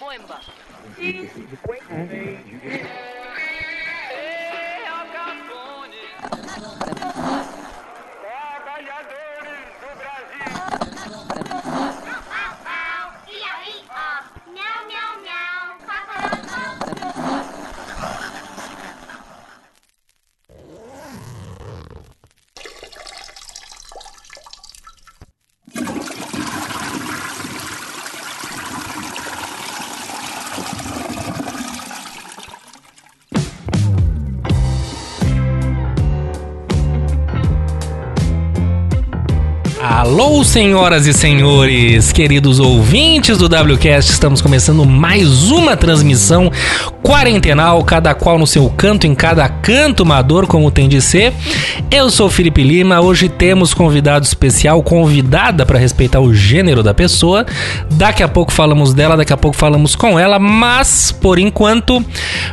boemba. Senhoras e senhores, queridos ouvintes do WCast, estamos começando mais uma transmissão quarentenal, cada qual no seu canto, em cada canto mador, como tem de ser. Eu sou Felipe Lima, hoje temos convidado especial, convidada para respeitar o gênero da pessoa. Daqui a pouco falamos dela, daqui a pouco falamos com ela, mas por enquanto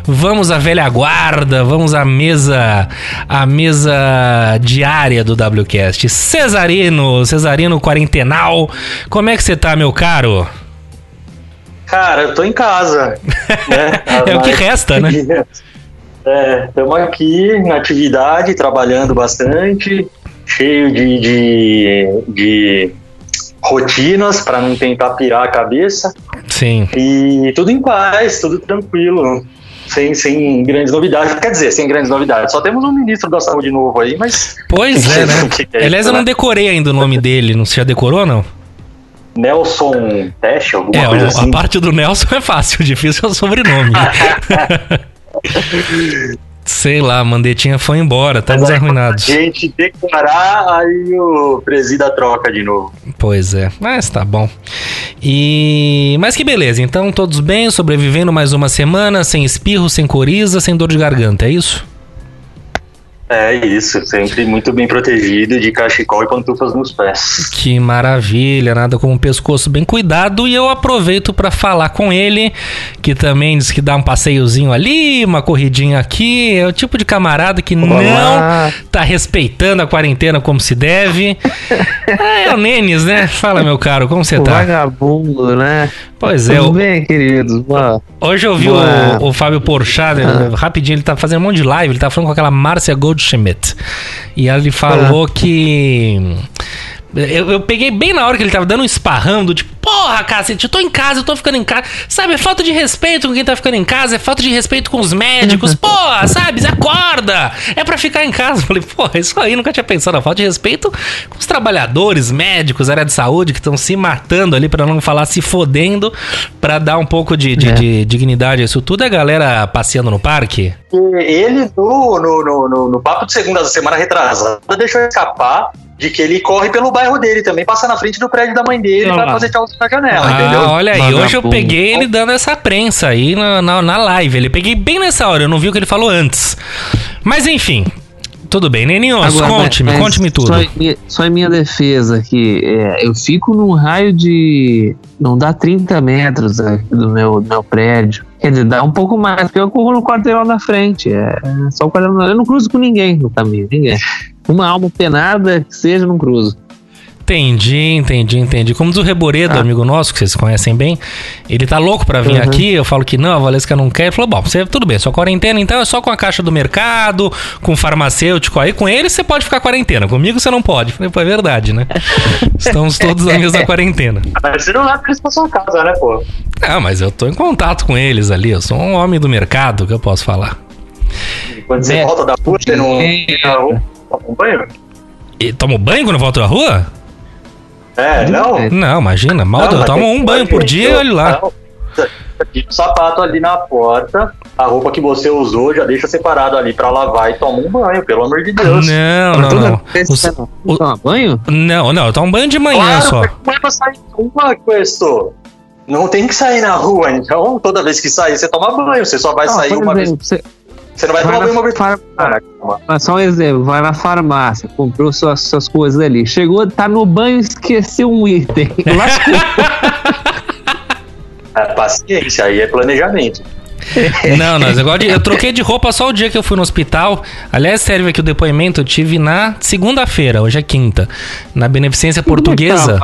vamos à velha guarda, vamos à mesa, à mesa diária do WCast. Cesarino, Cesarino quarentenal, como é que você tá, meu caro? Cara, eu tô em casa. né? É o que resta, né? É, estamos aqui na atividade, trabalhando bastante, cheio de, de, de rotinas para não tentar pirar a cabeça. Sim. E tudo em paz, tudo tranquilo. Sem, sem grandes novidades. Quer dizer, sem grandes novidades. Só temos um ministro da saúde novo aí, mas Pois é, né? É Aliás, eu não né? decorei ainda o nome dele. Não você já decorou, não? Nelson Teste, alguma É, coisa assim. a parte do Nelson é fácil, o difícil é o sobrenome. Sei lá, a Mandetinha foi embora, estamos aí, arruinados. gente declarar, aí o presida troca de novo. Pois é, mas tá bom. E. Mas que beleza, então todos bem, sobrevivendo mais uma semana, sem espirro, sem coriza, sem dor de garganta, é isso? É isso, sempre muito bem protegido, de cachecol e pantufas nos pés. Que maravilha, nada como um pescoço bem cuidado. E eu aproveito para falar com ele, que também diz que dá um passeiozinho ali, uma corridinha aqui. É o tipo de camarada que não tá respeitando a quarentena como se deve. Ah, é o Nenes, né? Fala, meu caro, como você tá? Vagabundo, né? Pois é, Tudo bem, queridos? Boa. hoje eu vi Boa. o, o Fábio Porchat, né, rapidinho, ele tá fazendo um monte de live, ele tá falando com aquela Márcia Goldschmidt. E ela ele falou que. Eu, eu peguei bem na hora que ele tava dando um esparrão do tipo, porra, cacete, eu tô em casa, eu tô ficando em casa. Sabe, é falta de respeito com quem tá ficando em casa, é falta de respeito com os médicos. Porra, sabe, acorda! É pra ficar em casa. Eu falei, porra, isso aí nunca tinha pensado. A falta de respeito com os trabalhadores, médicos, área de saúde, que estão se matando ali, pra não falar se fodendo, pra dar um pouco de, de- É. de dignidade a isso tudo. É a galera passeando no parque? Ele, no, no, no, no, no papo de segunda da semana retrasada, deixou escapar de que ele corre pelo bairro dele também, passa na frente do prédio da mãe dele lá. fazer tchauzinho na janela, ah, entendeu? olha aí, Vagabundo. hoje eu peguei ele dando essa prensa aí na, na, na live. Ele peguei bem nessa hora, eu não vi o que ele falou antes. Mas enfim, tudo bem, Neninhos, Agora, conte-me, conte-me tudo. Só em, minha, só em minha defesa que é, eu fico num raio de. Não dá 30 metros aqui do meu, do meu prédio. Quer dizer, dá um pouco mais, porque eu corro no quarteirão da frente. É, é só o quarteirão. Eu não cruzo com ninguém no caminho, ninguém. Uma alma penada que seja, não cruzo. Entendi, entendi, entendi. Como diz o Reboredo, Ah. amigo nosso, que vocês conhecem bem, ele tá louco pra vir Uhum. aqui, eu falo que não, a Valesca não quer. Ele falou, bom, você, tudo bem, sua quarentena então é só com a caixa do mercado, com o farmacêutico aí. Com ele você pode ficar quarentena, comigo você não pode. Eu Falei, pô, é verdade, né? Estamos todos na mesma quarentena. Mas você não eles pra sua casa, né, pô? Não, mas eu tô em contato com eles ali, eu sou um homem do mercado, que eu posso falar. Quando você É. volta da você não É. toma um banho? E tomo banho quando volto da rua? É, não. Não, imagina, mal Não, um banho por dia e olha lá. Não. Tira o sapato ali na porta, a roupa que você usou já deixa separado ali pra lavar e toma um banho, pelo amor de Deus. Não, não, não. vez você não toma banho? Não, não, eu tomo banho de manhã Claro, só. mas não é pra sair na rua, Questo. Não tem que sair na rua, então toda vez que sair você toma banho, você só vai Não, sair uma vez. exemplo, você- Você não vai vai tomar na banho uma vez. só um exemplo, vai na farmácia, comprou suas, suas coisas ali, chegou, tá no banho, esqueceu um item. Lascou. É, paciência, aí é planejamento. Não, não, de- eu troquei de roupa só o dia que eu fui no hospital. Aliás, serve aqui o depoimento, eu tive na segunda-feira, hoje é quinta, na Beneficência Portuguesa.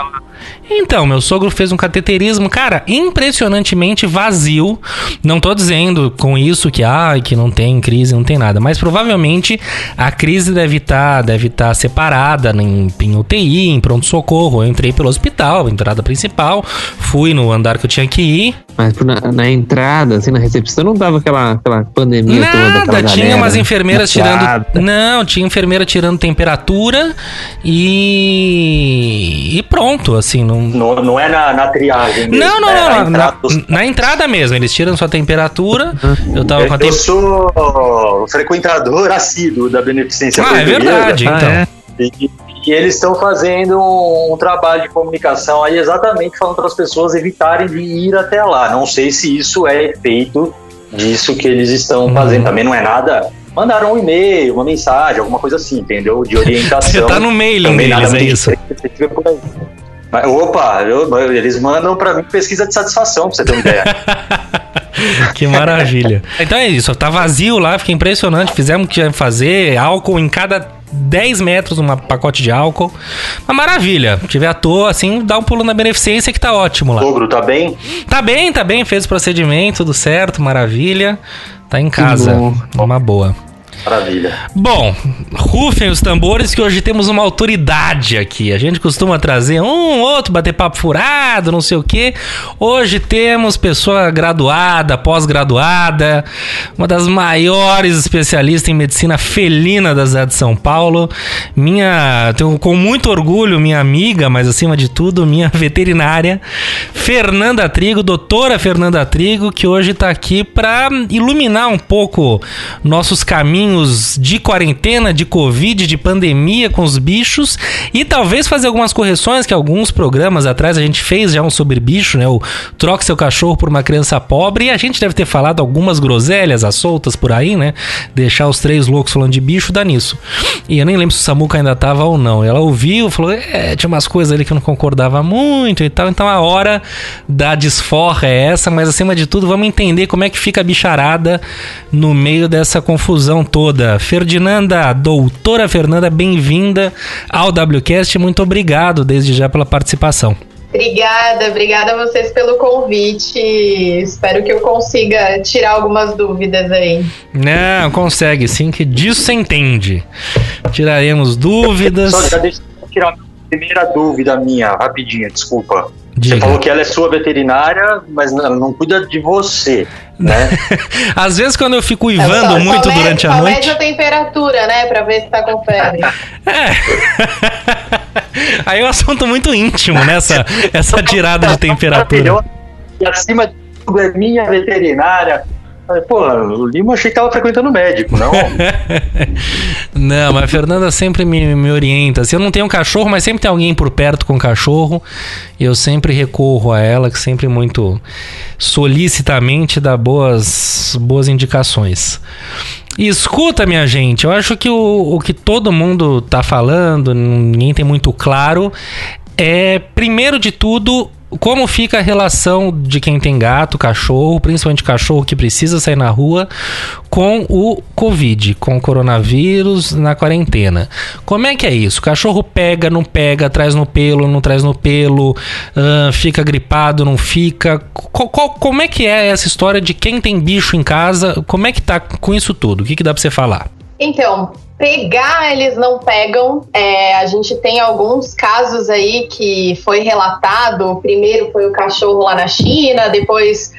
Então, meu sogro fez um cateterismo, cara, impressionantemente vazio. Não tô dizendo com isso que, ah, que não tem crise, não tem nada, mas provavelmente a crise deve estar deve tá separada em, em UTI, em pronto-socorro. Eu entrei pelo hospital, entrada principal, fui no andar que eu tinha que ir. Mas na, na entrada, assim, na recepção, não tava aquela, aquela pandemia toda. Nada, tinha galera umas enfermeiras tirando. Não, tinha enfermeira tirando temperatura e. E pronto, assim, não. Não, não é na, na triagem. mesmo, Não, não, é não, na na, entrada na- na entrada mesmo, eles tiram sua temperatura. Eu tava com a Eu temperatura. sou frequentador assíduo da Beneficência Ah, é verdade, Ah, então. é? E, e eles estão fazendo um, um trabalho de comunicação aí exatamente falando para as pessoas evitarem de ir até lá. Não sei se isso é efeito disso que eles estão Uhum. fazendo. Também não é nada. Mandaram um e-mail, uma mensagem, alguma coisa assim, entendeu? De orientação. Você tá no mailing deles, é isso. Mas, opa, eu- eles mandam para mim pesquisa de satisfação, pra você ter uma ideia. Que maravilha. Então é isso, tá vazio lá, fica impressionante. Fizemos o que ia fazer, álcool em cada 10 metros, um pacote de álcool. Uma maravilha. Se tiver à toa, assim, dá um pulo na beneficência que tá ótimo lá. Sogro, tá bem? Tá bem, tá bem, fez o procedimento, tudo certo, maravilha. Tá em casa, uma boa. Maravilha. Bom, rufem os tambores que hoje temos uma autoridade aqui. A gente costuma trazer um outro, bater papo furado, não sei o quê. Hoje temos pessoa graduada, pós-graduada, uma das maiores especialistas em medicina felina da cidade de São Paulo. Minha, tenho com muito orgulho, minha amiga, mas acima de tudo, minha veterinária, Fernanda Trigo, doutora Fernanda Trigo, que hoje está aqui para iluminar um pouco nossos caminhos de quarentena, de Covid, de pandemia com os bichos e talvez fazer algumas correções que alguns programas atrás a gente fez já um sobre bicho, né? O troque seu cachorro por uma criança pobre e a gente deve ter falado algumas groselhas às soltas por aí, né? Deixar os três loucos falando de bicho dá nisso. E eu nem lembro se o Samuca ainda tava ou não. Ela ouviu, falou, é, tinha umas coisas ali que eu não concordava muito e tal. Então a hora da desforra é essa, mas acima de tudo, vamos entender como é que fica a bicharada no meio dessa confusão toda. Ferdinanda, doutora Fernanda, bem-vinda ao WCast. Muito obrigado desde já pela participação. Obrigada, obrigada a vocês pelo convite. Espero que eu consiga tirar algumas dúvidas aí. Não, consegue sim, que disso você entende. Tiraremos dúvidas. Só já deixa eu tirar a primeira dúvida minha, rapidinho, desculpa. Diga. Você falou que ela é sua veterinária, mas ela não cuida de você, né? Às vezes, quando eu fico Eu uivando só- muito só mede- durante a só noite. mede a temperatura, né? Pra ver se tá com febre. É. Aí é um assunto muito íntimo, né? Essa, essa tirada de temperatura. E acima de tudo é minha veterinária. Pô, o Lima achei que tava frequentando médico, não? Não, mas a Fernanda sempre me, me orienta. Se eu não tenho um cachorro, mas sempre tem alguém por perto com cachorro, e eu sempre recorro a ela, que sempre muito solicitamente dá boas, boas indicações. E escuta, minha gente, eu acho que o, o que todo mundo tá falando, ninguém tem muito claro, é, primeiro de tudo, como fica a relação de quem tem gato, cachorro, principalmente cachorro que precisa sair na rua, com o Covid, com o coronavírus na quarentena. Como é que é isso? O cachorro pega, não pega, traz no pelo, não traz no pelo, ahn, fica gripado, não fica. Co- qual- como é que é essa história de quem tem bicho em casa? Como é que tá com isso tudo? O que, que dá pra você falar? Então, pegar eles não pegam. É, a gente tem alguns casos aí que foi relatado. Primeiro foi o cachorro lá na China, depois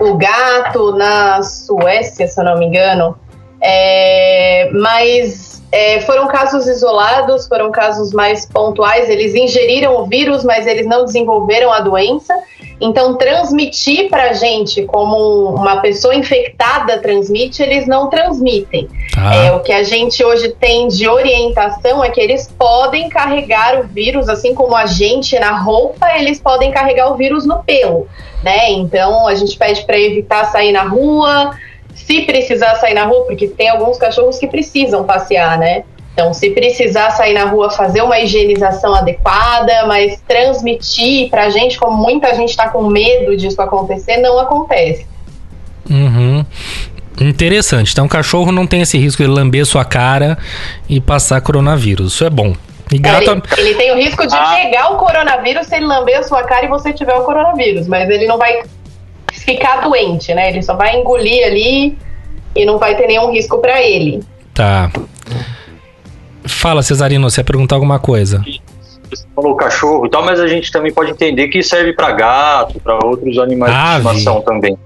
o gato na Suécia, se eu não me engano. É, mas é, foram casos isolados, foram casos mais pontuais. Eles ingeriram o vírus, mas eles não desenvolveram a doença. Então, transmitir para a gente como uma pessoa infectada transmite, eles não transmitem. Tá. É, o que a gente hoje tem de orientação é que eles podem carregar o vírus, assim como a gente na roupa, eles podem carregar o vírus no pelo, né? Então a gente pede para evitar sair na rua, se precisar sair na rua, porque tem alguns cachorros que precisam passear, né? Então, se precisar sair na rua, fazer uma higienização adequada, mas transmitir pra gente, como muita gente tá com medo disso acontecer, não acontece. Uhum. Interessante. Então, o cachorro não tem esse risco de lamber sua cara e passar coronavírus. Isso é bom. E gato. Ele, ele tem o risco de Ah. pegar o coronavírus se ele lamber a sua cara e você tiver o coronavírus, mas ele não vai ficar doente, né? Ele só vai engolir ali e não vai ter nenhum risco pra ele. Tá. Fala, Cesarino, você ia perguntar alguma coisa? Você falou cachorro e tal, mas a gente também pode entender que serve para gato, para outros animais Ave. de estimação também.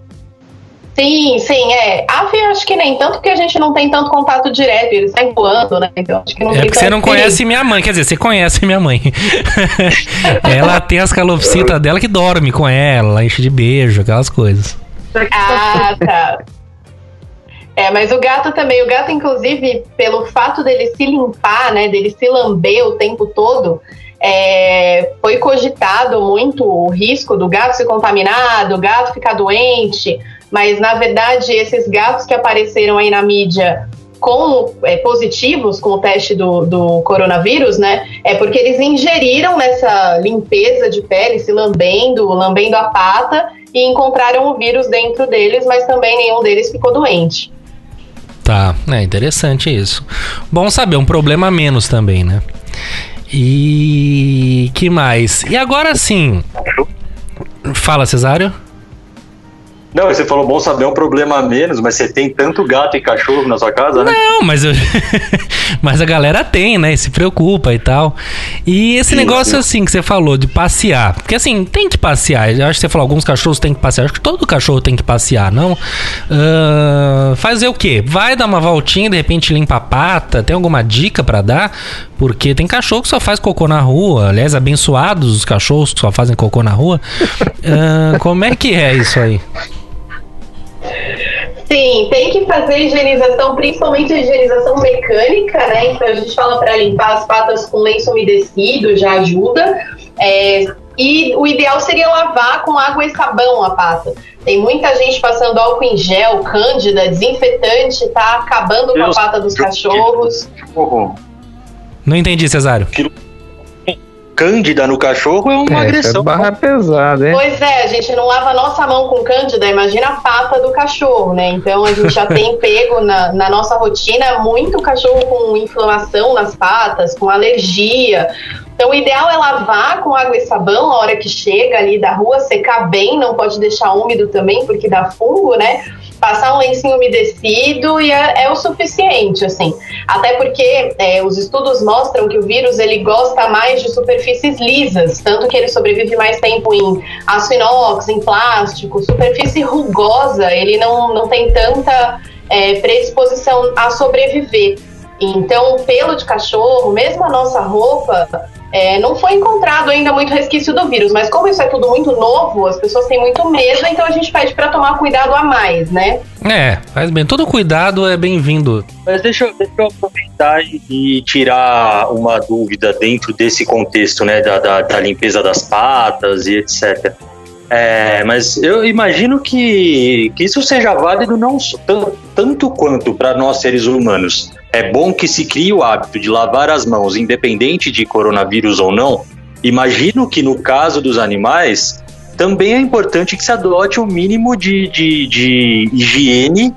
Sim, sim, é. Ave acho que nem tanto, porque a gente não tem tanto contato direto, eles saem voando, né? Então acho que não É porque você não conhece minha mãe, quer dizer, você conhece minha mãe. ela tem as calopsitas dela que dorme com ela, enche de beijo, aquelas coisas. Ah, tá. É, mas o gato também, o gato, inclusive, pelo fato dele se limpar, né, dele se lamber o tempo todo, é, foi cogitado muito o risco do gato se contaminar, do gato ficar doente, mas na verdade esses gatos que apareceram aí na mídia com é, positivos com o teste do, do coronavírus, né? É porque eles ingeriram nessa limpeza de pele, se lambendo, lambendo a pata, e encontraram o vírus dentro deles, mas também nenhum deles ficou doente. Tá, é interessante isso. Bom saber, um problema menos também, né? E que mais? E agora sim. Fala, Cesário. Não, você falou bom saber é um problema a menos, mas você tem tanto gato e cachorro na sua casa, né? Não, mas eu... mas a galera tem, né? E se preocupa e tal. E esse Sim, negócio sim. assim que você falou de passear, porque assim tem que passear. Eu acho que você falou alguns cachorros têm que passear. Acho que todo cachorro tem que passear, não? Ahn, fazer o quê? Vai dar uma voltinha, de repente limpa a pata. Tem alguma dica pra dar? Porque tem cachorro que só faz cocô na rua. Aliás, abençoados os cachorros que só fazem cocô na rua. Ahn, como é que é isso aí? Sim, tem que fazer higienização, principalmente a higienização mecânica, né? Então a gente fala para limpar as patas com lenço umedecido, já ajuda. É, e o ideal seria lavar com água e sabão a pata. Tem muita gente passando álcool em gel, cândida, desinfetante, tá acabando com a Deus, pata dos Deus. cachorros. Cachorro. Não entendi, Cesário. Cândida no cachorro é uma É, isso é agressão. barra pesada, hein? Pois é, a gente não lava a nossa mão com cândida, imagina a pata do cachorro, né? Então a gente já tem pego na, na nossa rotina muito cachorro com inflamação nas patas, com alergia. Então o ideal é lavar com água e sabão a hora que chega ali da rua, secar bem, não pode deixar úmido também, porque dá fungo, né? Passar um lencinho umedecido e é, é o suficiente, assim. Até porque é, os estudos mostram que o vírus ele gosta mais de superfícies lisas, tanto que ele sobrevive mais tempo em aço inox, em plástico, superfície rugosa, ele não, não tem tanta é, predisposição a sobreviver. Então, pelo de cachorro, mesmo a nossa roupa, é, não foi encontrado ainda muito resquício do vírus, mas como isso é tudo muito novo, as pessoas têm muito medo, então a gente pede para tomar cuidado a mais, né? É, faz bem. Todo cuidado é bem-vindo. Mas deixa, eu- deixa eu aproveitar e- e tirar uma dúvida dentro desse contexto, né, da, da, da limpeza das patas e etc. É, mas eu imagino que, que isso seja válido não tanto quanto para nós seres humanos. É bom que se crie o hábito de lavar as mãos, independente de coronavírus ou não. Imagino que no caso dos animais, também é importante que se adote o mínimo de, de, de higiene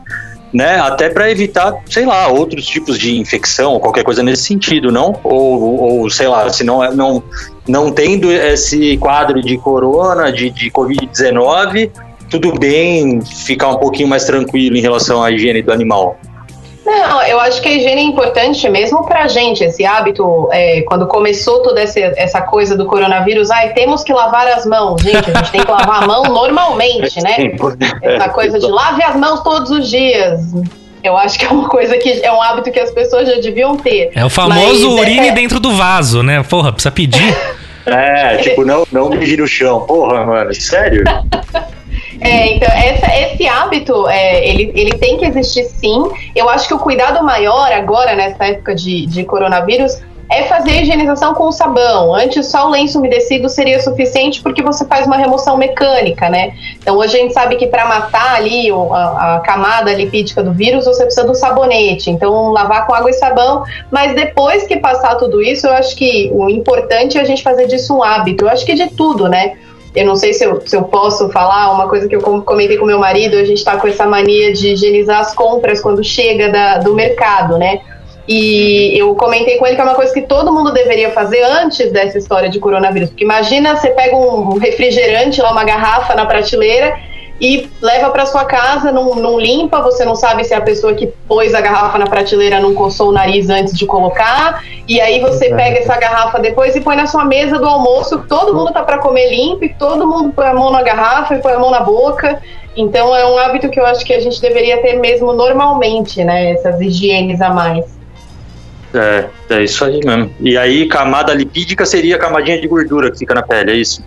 né? Até para evitar, sei lá, outros tipos de infecção ou qualquer coisa nesse sentido, não? Ou, ou sei lá, se não, é- não, não tendo esse quadro de corona, de, de Covid-19, tudo bem ficar um pouquinho mais tranquilo em relação à higiene do animal. Não, eu acho que a higiene é importante mesmo pra gente, esse hábito, é, quando começou toda essa, essa coisa do coronavírus, ai, temos que lavar as mãos. Gente, a gente tem que lavar a mão normalmente, né? Essa coisa de lave as mãos todos os dias. Eu acho que é uma coisa que é um hábito que as pessoas já deviam ter. É o famoso Mas, urine é- dentro do vaso, né? Porra, precisa pedir. É, tipo, não, não medir no chão. Porra, mano, sério? É, então, essa- esse hábito, é, ele, ele tem que existir sim. Eu acho que o cuidado maior agora, nessa época de, de coronavírus, é fazer a higienização com sabão. Antes, só o lenço umedecido seria suficiente porque você faz uma remoção mecânica, né? Então, hoje a gente sabe que para matar ali a, a camada lipídica do vírus, você precisa do sabonete. Então, lavar com água e sabão. Mas depois que passar tudo isso, eu acho que o importante é a gente fazer disso um hábito. Eu acho que de tudo, né? Eu não sei se eu, se eu posso falar, uma coisa que eu com- comentei com meu marido, a gente tá com essa mania de higienizar as compras quando chega da- do mercado, né? E eu comentei com ele que é uma coisa que todo mundo deveria fazer antes dessa história de coronavírus. Porque imagina você pega um refrigerante, lá uma garrafa na prateleira e leva para sua casa, não, não, limpa, você não sabe se a pessoa que pôs a garrafa na prateleira não coçou o nariz antes de colocar, e aí você pega essa garrafa depois e põe na sua mesa do almoço, todo mundo tá para comer limpo, e todo mundo põe a mão na garrafa e põe a mão na boca. Então é um hábito que eu acho que a gente deveria ter mesmo normalmente, né? Essas higienes a mais. É, é isso aí mesmo. E aí, camada lipídica seria a camadinha de gordura que fica na pele, é isso?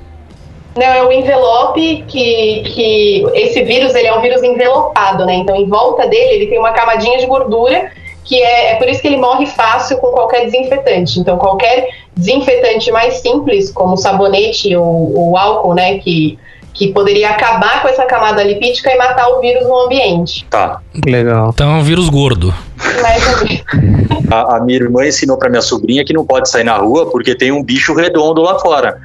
Não, é o envelope que, que esse vírus ele é um vírus envelopado, né? Então, em volta dele ele tem uma camadinha de gordura que é, é por isso que ele morre fácil com qualquer desinfetante. Então, qualquer desinfetante mais simples, como sabonete ou, ou álcool, né, que que poderia acabar com essa camada lipídica e matar o vírus no ambiente. Tá. Legal. Então é um vírus gordo. A, a minha irmã ensinou para minha sobrinha que não pode sair na rua porque tem um bicho redondo lá fora.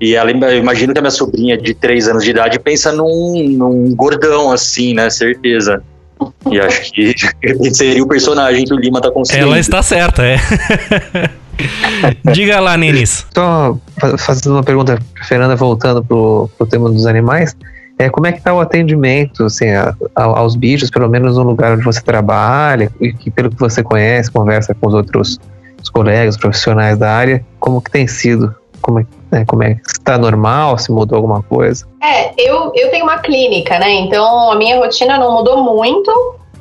E ela, eu imagino que a minha sobrinha de 3 anos de idade pensa num, num gordão assim, né? Certeza. E acho que seria o personagem que o Lima tá conseguindo. Ela está certa, é. Diga lá, Nenis. Tô fazendo uma pergunta, Fernanda, voltando pro, pro tema dos animais. É, como é que está o atendimento assim, a, a, aos bichos, pelo menos no lugar onde você trabalha, e que pelo que você conhece, conversa com os outros os colegas, profissionais da área, como que tem sido? Como é, né, como é que está normal? Se mudou alguma coisa? É, eu, eu tenho uma clínica, né? Então a minha rotina não mudou muito.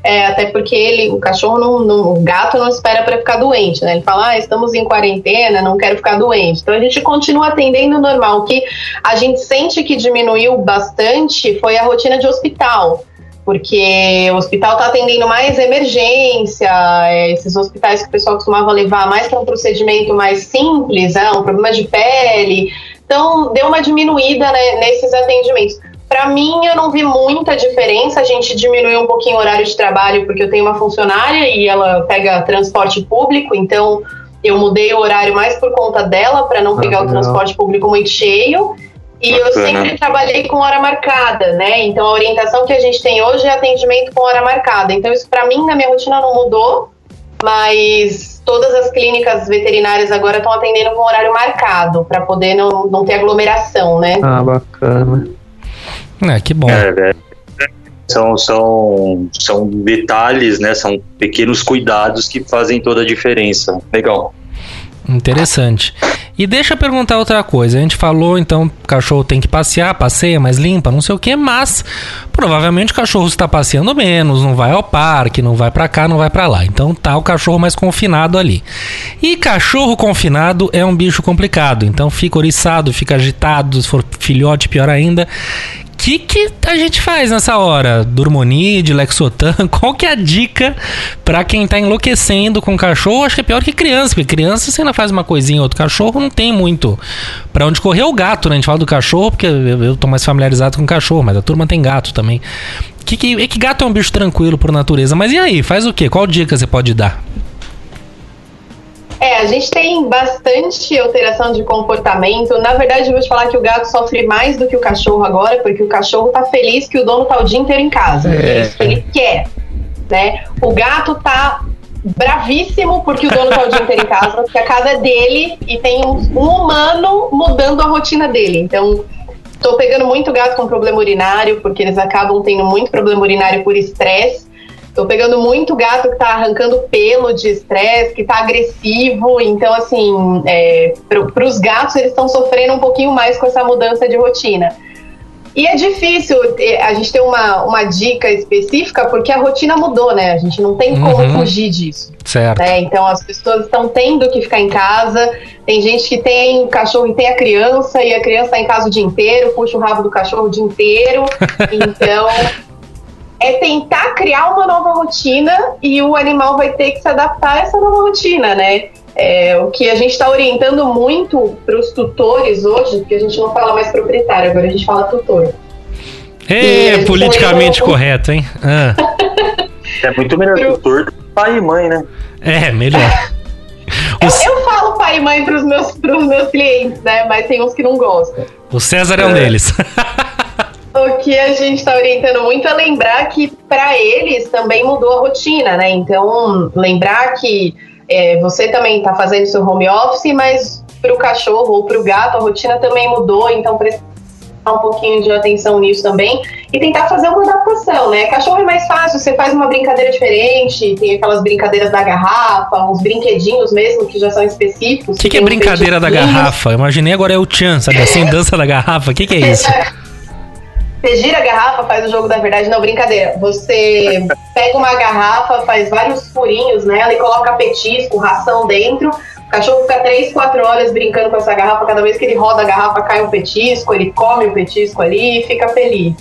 É, até porque ele, o cachorro, não, não o gato não espera para ficar doente, né? Ele fala, ah, estamos em quarentena, não quero ficar doente. Então a gente continua atendendo normal. O que a gente sente que diminuiu bastante foi a rotina de hospital porque o hospital está atendendo mais emergência, é, esses hospitais que o pessoal costumava levar mais para um procedimento mais simples, né, um problema de pele. Então, deu uma diminuída né, nesses atendimentos. Para mim, eu não vi muita diferença. A gente diminuiu um pouquinho o horário de trabalho, porque eu tenho uma funcionária e ela pega transporte público, então eu mudei o horário mais por conta dela, para não ah, pegar legal. o transporte público muito cheio. E Bacana. eu sempre trabalhei com hora marcada, né? Então a orientação que a gente tem hoje é atendimento com hora marcada. Então isso para mim na minha rotina não mudou, mas todas as clínicas veterinárias agora estão atendendo com horário marcado para poder não, não ter aglomeração, né? Ah, bacana. É, que bom. É, é, são, são, são detalhes, né? São pequenos cuidados que fazem toda a diferença. Legal. Interessante. E deixa eu perguntar outra coisa. A gente falou, então, o cachorro tem que passear, passeia, mas limpa, não sei o que, mas provavelmente o cachorro está passeando menos, não vai ao parque, não vai para cá, não vai para lá. Então tá o cachorro mais confinado ali. E cachorro confinado é um bicho complicado, então fica oriçado, fica agitado, se for filhote, pior ainda que, que a gente faz nessa hora? Durmonide, Lexotan? Qual que é a dica para quem tá enlouquecendo com cachorro? Acho que é pior que criança, porque criança você ainda faz uma coisinha, outro cachorro não tem muito para onde correr. É o gato, né? A gente fala do cachorro porque eu, eu tô mais familiarizado com cachorro, mas a turma tem gato também. Que, que, que gato é um bicho tranquilo por natureza, mas e aí? Faz o quê? Qual dica você pode dar? É, a gente tem bastante alteração de comportamento. Na verdade, eu vou te falar que o gato sofre mais do que o cachorro agora, porque o cachorro tá feliz que o dono tá o dia inteiro em casa. É, é isso que ele quer. Né? O gato tá bravíssimo porque o dono tá o dia inteiro em casa, porque a casa é dele e tem um, um humano mudando a rotina dele. Então, tô pegando muito gato com problema urinário, porque eles acabam tendo muito problema urinário por estresse. Tô pegando muito gato que tá arrancando pelo de estresse, que tá agressivo. Então, assim, é, para os gatos, eles estão sofrendo um pouquinho mais com essa mudança de rotina. E é difícil é, a gente ter uma, uma dica específica, porque a rotina mudou, né? A gente não tem como uhum. fugir disso. Certo. Né? Então as pessoas estão tendo que ficar em casa. Tem gente que tem cachorro e tem a criança, e a criança está em casa o dia inteiro, puxa o rabo do cachorro o dia inteiro. Então é tentar criar uma nova rotina e o animal vai ter que se adaptar a essa nova rotina, né? É, o que a gente está orientando muito para os tutores hoje, porque a gente não fala mais proprietário, agora a gente fala tutor. É, politicamente correto, hein? Ah. é muito melhor Pro... tutor do que pai e mãe, né? É, melhor. Os... Eu, eu, falo pai e mãe para os meus, meus clientes, né? Mas tem uns que não gostam. O César é um é. deles. O que a gente está orientando muito é lembrar que para eles também mudou a rotina, né? Então, lembrar que é, você também está fazendo seu home office, mas para o cachorro ou para o gato a rotina também mudou, então precisa um pouquinho de atenção nisso também e tentar fazer uma adaptação, né? Cachorro é mais fácil, você faz uma brincadeira diferente, tem aquelas brincadeiras da garrafa, uns brinquedinhos mesmo que já são específicos. O que, que é tem uns brincadeira da garrafa? Eu imaginei agora é o Chan, sabe assim, dança da garrafa. O que, que é isso? Você gira a garrafa, faz o jogo da verdade. Não, brincadeira. Você pega uma garrafa, faz vários furinhos nela e coloca petisco, ração dentro. O cachorro fica 3, 4 horas brincando com essa garrafa. Cada vez que ele roda a garrafa, cai um petisco, ele come o petisco ali e fica feliz.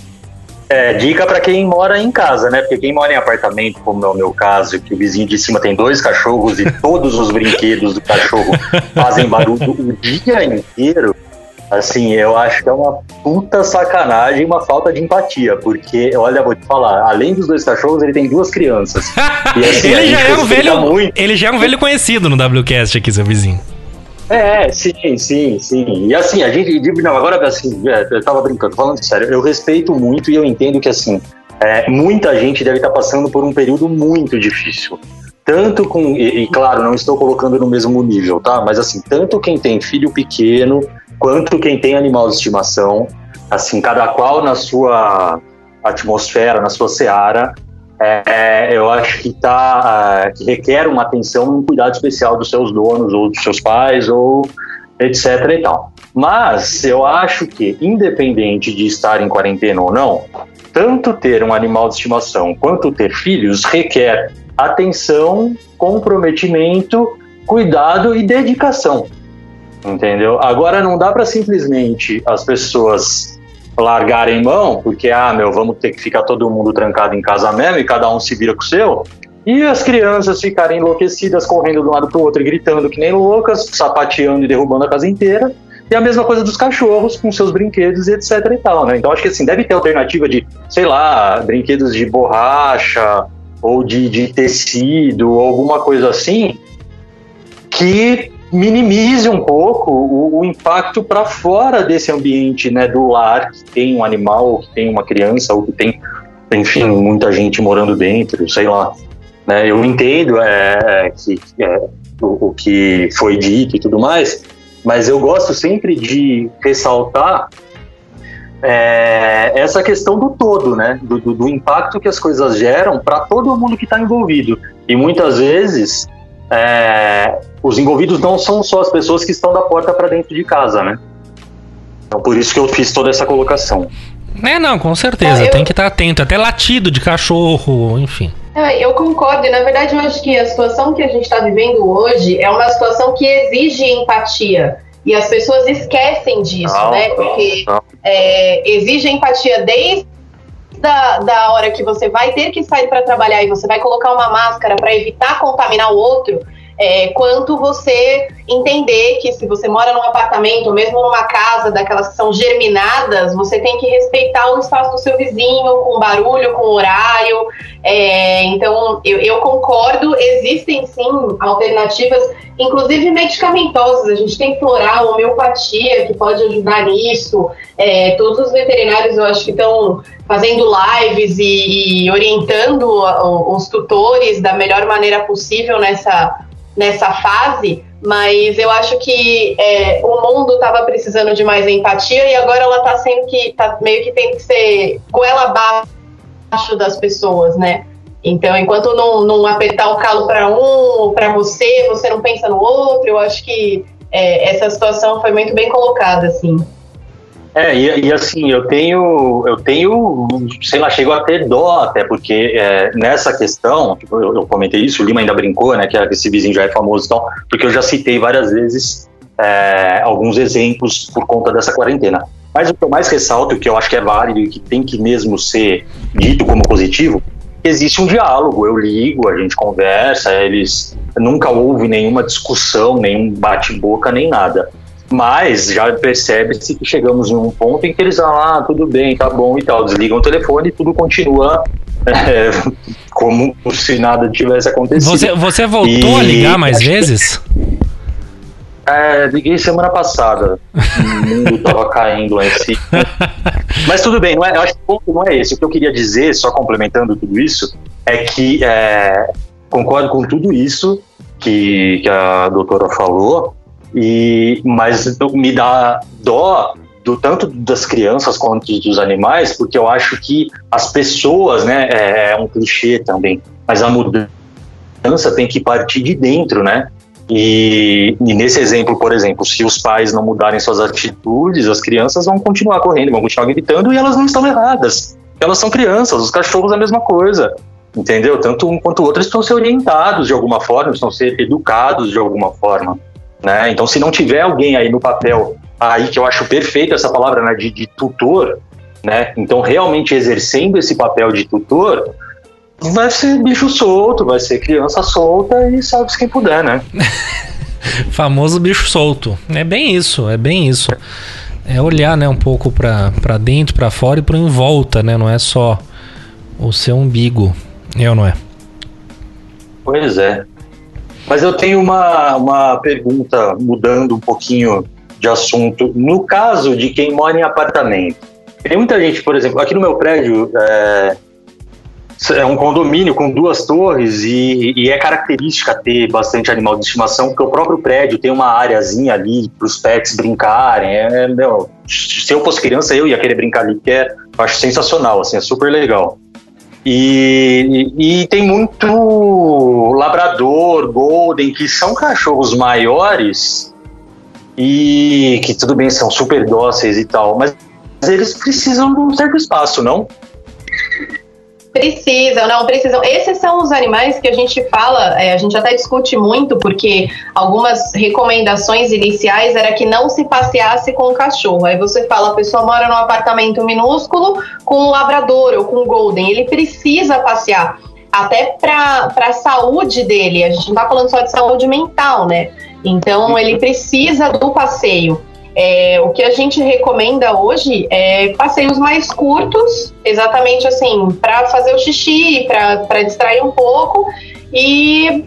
É, dica pra quem mora em casa, né? Porque quem mora em apartamento, como é o meu caso, que o vizinho de cima tem dois cachorros e todos os brinquedos do cachorro fazem barulho o dia inteiro, assim, eu acho que é uma puta sacanagem e uma falta de empatia. Porque, olha, vou te falar, além dos dois cachorros, ele tem duas crianças. E, assim, ele, já é um velho, muito. ele já é um velho conhecido no WCast aqui, seu vizinho. É, sim, sim, sim. E assim, a gente. Não, agora assim, é, eu tava brincando, falando sério, eu respeito muito e eu entendo que assim, é, muita gente deve estar passando por um período muito difícil. Tanto com. E, e, claro, não estou colocando no mesmo nível, tá? Mas assim, tanto quem tem filho pequeno, quanto quem tem animal de estimação, assim, cada qual na sua atmosfera, na sua seara, é, eu acho que tá, ah, que requer uma atenção um cuidado especial dos seus donos ou dos seus pais ou etc e tal. Mas eu acho que independente de estar em quarentena ou não, tanto ter um animal de estimação quanto ter filhos requer atenção, comprometimento, cuidado e dedicação. Entendeu? Agora não dá para simplesmente as pessoas largarem mão, porque, ah, meu, vamos ter que ficar todo mundo trancado em casa mesmo e cada um se vira com o seu. E as crianças ficarem enlouquecidas, correndo de um lado pro outro e gritando que nem loucas, sapateando e derrubando a casa inteira. E a mesma coisa dos cachorros com seus brinquedos e etc e tal, né? Então acho que assim, deve ter alternativa de, sei lá, brinquedos de borracha ou de, de tecido alguma coisa assim que minimize um pouco o, o impacto para fora desse ambiente, né, do lar que tem um animal, ou que tem uma criança, ou que tem, enfim, muita gente morando dentro, sei lá. Né, eu entendo é, que, é, o, o que foi dito e tudo mais, mas eu gosto sempre de ressaltar é, essa questão do todo, né? Do, do, do impacto que as coisas geram para todo mundo que está envolvido. E muitas vezes é, os envolvidos não são só as pessoas que estão da porta para dentro de casa, né? Então por isso que eu fiz toda essa colocação. É, não, com certeza. Ah, eu- Tem que estar atento. Até latido de cachorro, enfim. É, eu concordo, e na verdade eu acho que a situação que a gente está vivendo hoje é uma situação que exige empatia. E as pessoas esquecem disso, Não, né? não, Porque não. é, exige empatia desde da, da hora que você vai ter que sair para trabalhar e você vai colocar uma máscara para evitar contaminar o outro, é, quanto você entender que se você mora num apartamento ou mesmo numa casa daquelas que são germinadas, você tem que respeitar o espaço do seu vizinho, com barulho, com horário. É, então, eu, eu concordo, existem sim alternativas, inclusive medicamentosas. A gente tem floral, homeopatia, que pode ajudar nisso. É, todos os veterinários, eu acho que estão fazendo lives e, e orientando os tutores da melhor maneira possível nessa, nessa fase. Mas eu acho que é, o mundo estava precisando de mais empatia e agora ela está sendo que tá meio que tem que ser goela abaixo das pessoas, né? Então, enquanto não, não apertar o calo para um ou para você, você não pensa no outro, eu acho que é, essa situação foi muito bem colocada, assim. É, e, e assim, eu tenho, eu tenho, sei lá, chego a ter dó até, porque é, nessa questão, tipo, eu, eu comentei isso, o Lima ainda brincou, né, que esse vizinho já é famoso e tal, porque eu já citei várias vezes é, alguns exemplos por conta dessa quarentena. Mas o que eu mais ressalto, que eu acho que é válido e que tem que mesmo ser dito como positivo, existe um diálogo, eu ligo, a gente conversa, eles nunca houve nenhuma discussão, nenhum bate-boca, nem nada. Mas já percebe-se que chegamos em um ponto em que eles falam, ah, tudo bem, tá bom e tal, desligam o telefone e tudo continua é, como se nada tivesse acontecido. Você, você voltou a E- ligar mais vezes? É, liguei semana passada. O mundo tava caindo lá em cima. Mas tudo bem, não é, eu acho que o ponto não é esse. O que eu queria dizer, só complementando tudo isso, é que é, concordo com tudo isso, que, que a doutora falou, e mas me dá dó do tanto das crianças quanto dos animais, porque eu acho que as pessoas, né, é, é um clichê também, mas a mudança tem que partir de dentro, né? E, e, nesse exemplo, por exemplo, se os pais não mudarem suas atitudes, as crianças vão continuar correndo, vão continuar gritando e elas não estão erradas. Elas são crianças, os cachorros é a mesma coisa. Entendeu? Tanto um quanto o outro estão ser orientados de alguma forma, estão ser educados de alguma forma. Né? Então, se não tiver alguém aí no papel, aí que eu acho perfeito essa palavra né, de, de tutor, né? Então, realmente exercendo esse papel de tutor, vai ser bicho solto, vai ser criança solta e sabe-se quem puder, né? Famoso bicho solto. É bem isso, é bem isso. É olhar, né, um pouco para dentro, para fora e para em volta, né? Não é só o seu umbigo. Eu não é? Pois é. Mas eu tenho uma, uma pergunta, mudando um pouquinho de assunto. No caso de quem mora em apartamento, tem muita gente, por exemplo, aqui no meu prédio é, é um condomínio com duas torres e, e, é característica ter bastante animal de estimação, porque o próprio prédio tem uma áreazinha ali para os pets brincarem. É, meu, se eu fosse criança, eu ia querer brincar ali, porque é, eu acho sensacional, assim, é super legal. E, e, tem muito labrador, golden, que são cachorros maiores e que tudo bem são super dóceis e tal, mas eles precisam de um certo espaço, não? Precisam, não, precisam. Esses são os animais que a gente fala, é, a gente até discute muito, porque algumas recomendações iniciais era que não se passeasse com o cachorro. Aí você fala, a pessoa mora num apartamento minúsculo com um labrador ou com um golden, ele precisa passear. Até para a saúde dele, a gente não está falando só de saúde mental, né? Então ele precisa do passeio. É, o que a gente recomenda hoje é passeios mais curtos, exatamente assim, para fazer o xixi, para distrair um pouco e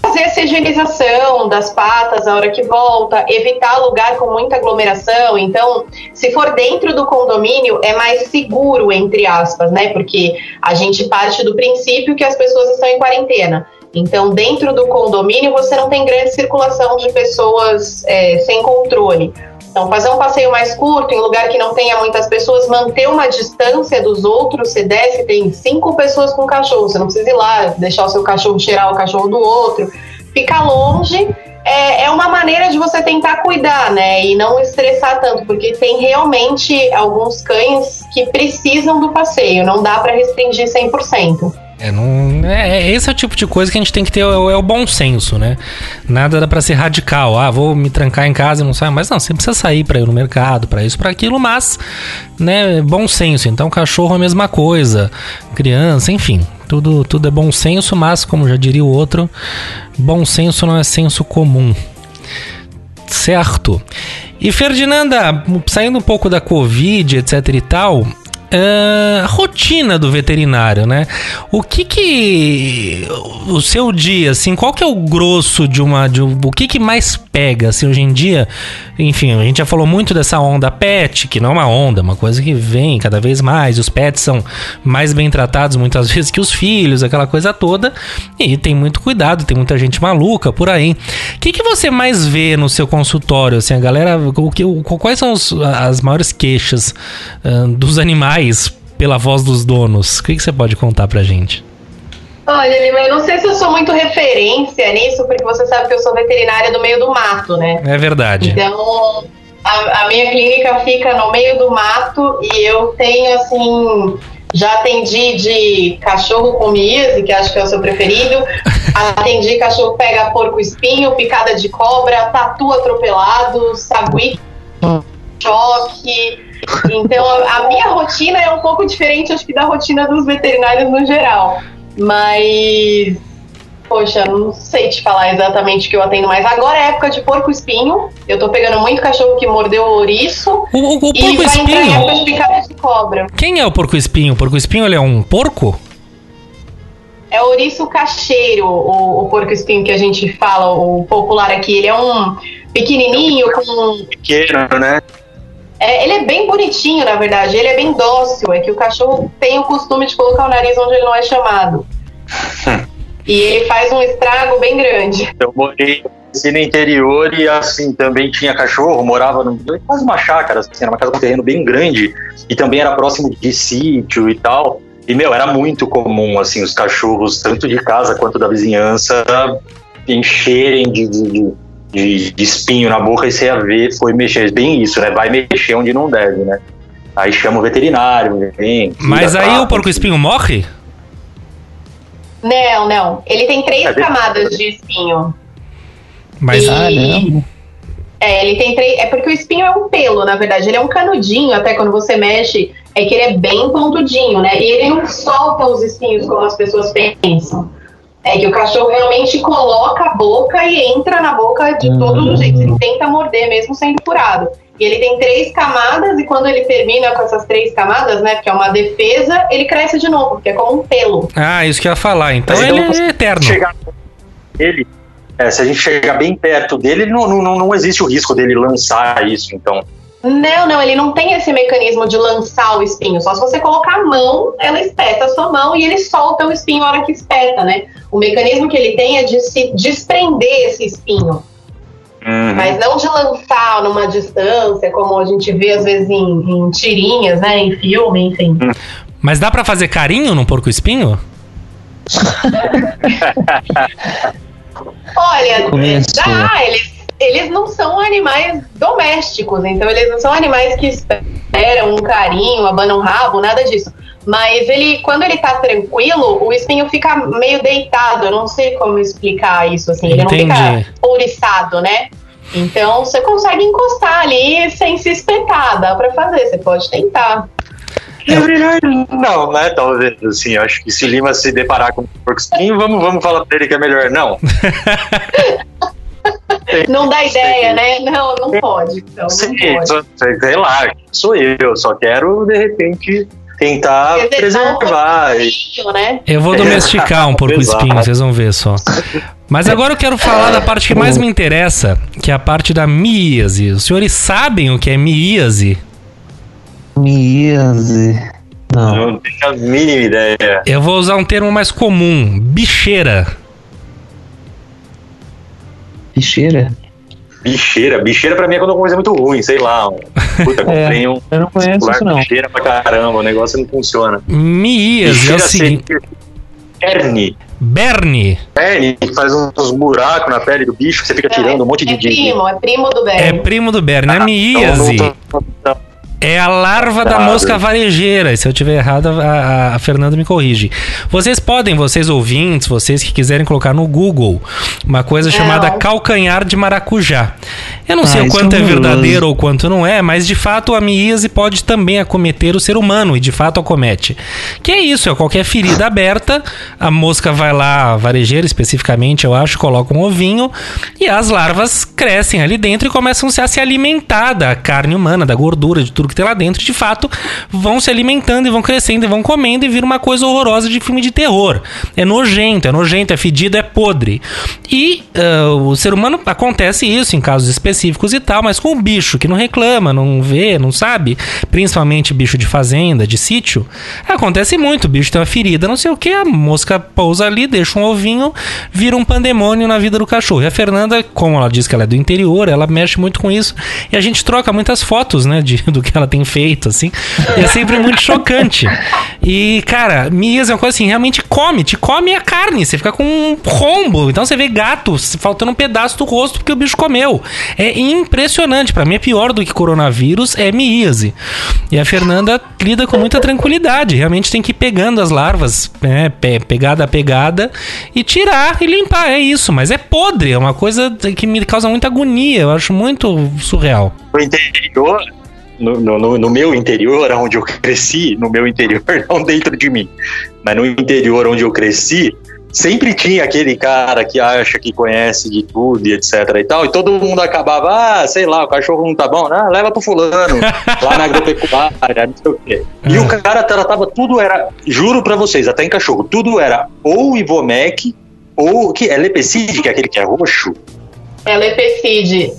fazer essa higienização das patas a hora que volta, evitar lugar com muita aglomeração. Então, se for dentro do condomínio, é mais seguro, entre aspas, né? Porque a gente parte do princípio que as pessoas estão em quarentena. Então, dentro do condomínio, você não tem grande circulação de pessoas é, sem controle. Então, fazer um passeio mais curto, em lugar que não tenha muitas pessoas, manter uma distância dos outros. Se desce, tem cinco pessoas com cachorro, você não precisa ir lá deixar o seu cachorro cheirar o cachorro do outro. Ficar longe é, é uma maneira de você tentar cuidar, né? E não estressar tanto, porque tem realmente alguns cães que precisam do passeio, não dá para restringir 100%. É, não, é, é, esse é o tipo de coisa que a gente tem que ter, é, é o bom senso, né? Nada dá pra ser radical. Ah, vou me trancar em casa e não sair. Mas não, você precisa sair para ir no mercado, para isso, para aquilo, mas, né, bom senso. Então, cachorro é a mesma coisa, criança, enfim. Tudo, tudo é bom senso, mas, como já diria o outro, bom senso não é senso comum. Certo. E Ferdinanda, saindo um pouco da Covid, etc e tal, Uh, rotina do veterinário, né? O que que o seu dia, assim, qual que é o grosso de uma, de o que que mais pega, assim, hoje em dia? Enfim, a gente já falou muito dessa onda pet, que não é uma onda, é uma coisa que vem cada vez mais. Os pets são mais bem tratados muitas vezes que os filhos, aquela coisa toda. E tem muito cuidado, tem muita gente maluca por aí. O que que você mais vê no seu consultório, assim, a galera, o que, quais são os, as maiores queixas uh, dos animais mais pela voz dos donos. O que, que você pode contar pra gente? Olha, Lima, eu não sei se eu sou muito referência nisso, porque você sabe que eu sou veterinária do meio do mato, né? É verdade. Então, a, a minha clínica fica no meio do mato e eu tenho, assim, já atendi de cachorro com miase, que acho que é o seu preferido. atendi cachorro pega porco espinho, picada de cobra, tatu atropelado, sagui, hum. choque, então, a, minha rotina é um pouco diferente, acho que da rotina dos veterinários no geral. Mas, poxa, não sei te falar exatamente o que eu atendo mais. Agora é época de porco-espinho. Eu tô pegando muito cachorro que mordeu o ouriço. O, o, o porco-espinho? de picada de cobra. Quem é o porco-espinho? O porco-espinho, ele é um porco? É o ouriço cacheiro, o, o porco-espinho que a gente fala, o popular aqui. Ele é um pequenininho com... Pequeno, né? É, ele é bem bonitinho, na verdade. Ele é bem dócil. É que o cachorro tem o costume de colocar o nariz onde ele não é chamado. E ele faz um estrago bem grande. Eu morei assim, no interior e assim, também tinha cachorro, morava num, quase uma chácara, assim, era uma casa com terreno bem grande e também era próximo de sítio e tal. E, meu, era muito comum, assim, os cachorros, tanto de casa quanto da vizinhança, encherem de, de, de, de- de espinho na boca e você ia ver, foi mexer. Bem isso, né? Vai mexer onde não deve, né? Aí chama o veterinário, vem. Mas aí o porco-espinho morre? Não, não. Ele tem três É, camadas de espinho. Mas E- Caramba. É, ele tem três. É porque o espinho é um pelo, na verdade. Ele é um canudinho, até quando você mexe, é que ele é bem pontudinho, né? E ele não solta os espinhos como as pessoas pensam. É que o cachorro realmente coloca a boca e entra na boca de todos os jeitos. Ele tenta morder, mesmo sendo curado. E ele tem três camadas, e quando ele termina com essas três camadas, né? Porque é uma defesa, ele cresce de novo, porque é como um pelo. Ah, isso que eu ia falar. Então Mas ele então, é eterno. chegar ele, é, se a gente chegar bem perto dele, não, não, não, não existe o risco dele lançar isso, então. Não, não, ele não tem esse mecanismo de lançar o espinho. Só se você colocar a mão, ela espeta a sua mão e ele solta o espinho na hora que espeta, né? O mecanismo que ele tem é de se desprender esse espinho. Uhum. Mas não de lançar numa distância, como a gente vê às vezes em, em tirinhas, né? Em filme, enfim. Mas dá pra fazer carinho num porco-espinho? Olha, Começou. dá, eles, eles não são animais domésticos, então eles não são animais que esperam um carinho, abanam o rabo, nada disso. Mas ele, quando ele tá tranquilo, o espinho fica meio deitado. Eu não sei como explicar isso, assim. Ele Entendi. não fica ouriçado, né? Então você consegue encostar ali sem se espetar. Dá pra fazer, você pode tentar. Na verdade, não, né? Talvez, assim, eu acho que se o Lima se deparar com um porco espinho, vamos, vamos falar pra ele que é melhor. Não, Não dá ideia, né? Não, não pode. Então, não sei, pode. só- sei lá, sou eu, só quero, de repente, tentar Preservar um e- pouquinho, né? Eu vou domesticar um porco-espinho, Exato. vocês vão ver só. Mas agora eu quero falar da parte que mais me interessa, que é a parte da míase. Os senhores sabem o que é míase? Miase. Não. Não tenho a mínima ideia. Eu vou usar um termo mais comum, bicheira. Bicheira? Bicheira, bicheira pra mim é quando alguma coisa é muito ruim, sei lá. Puta, comprei um Eu não conheço celular isso, não. bicheira pra caramba, o negócio não funciona. Míase é o Bicheira seguinte... Herne. Berne Herne, que faz uns buracos na pele do bicho, que você fica tirando um monte de... É de- primo, é primo do é bem. primo do Berne. A Então, míase não tô- não. É a larva da mosca varejeira. E Se eu tiver errado, a, a- a Fernanda me corrige. Vocês podem, vocês ouvintes, vocês que quiserem colocar no Google uma coisa chamada Não. calcanhar de maracujá. Eu não Ah, sei o quanto é é verdadeiro ou quanto não é, mas de fato a míase pode também acometer o ser humano e de fato acomete. Que é isso, é qualquer ferida aberta, a mosca vai lá, a varejeira especificamente, eu acho, coloca um ovinho e as larvas crescem ali dentro e começam a se alimentar da carne humana, da gordura, de tudo que tem lá dentro. De fato, vão se alimentando e vão crescendo e vão comendo e vira uma coisa horrorosa de filme de terror. É nojento, é nojento, é fedido, é podre. E ah, o ser humano acontece isso em casos específicos e tal, mas com o bicho que não reclama, não vê, não sabe, principalmente bicho de fazenda, de sítio, acontece muito. O bicho tem uma ferida, não sei o que, a mosca pousa ali, deixa um ovinho, vira um pandemônio na vida do cachorro. E a Fernanda, como ela diz que ela é do interior, ela mexe muito com isso e a gente troca muitas fotos, né, de, do que ela tem feito, assim. E é sempre muito chocante. E, cara, Mias é uma coisa assim, realmente come, te come a carne, você fica com um rombo. Então você vê gato faltando um pedaço do rosto porque o bicho comeu. É impressionante. Pra mim é pior do que coronavírus, é miíase. E a Fernanda lida com muita tranquilidade. Realmente tem que ir pegando as larvas, né, pe- pegada a pegada, e tirar e limpar. É isso, mas é podre. É uma coisa que me causa muita agonia. Eu acho muito surreal. No interior, no- no- no meu interior, onde eu cresci, no meu interior, não dentro de mim, mas no interior onde eu cresci, sempre tinha aquele cara que acha que conhece de tudo e etc e tal, e todo mundo acabava, ah, sei lá, o cachorro não tá bom, ah, leva pro fulano, lá na agropecuária, não sei o quê. E o cara tratava tudo, era, juro pra vocês, até em cachorro, tudo era ou Ivomec, ou que é lepecide, que é aquele que é roxo. É lepecide.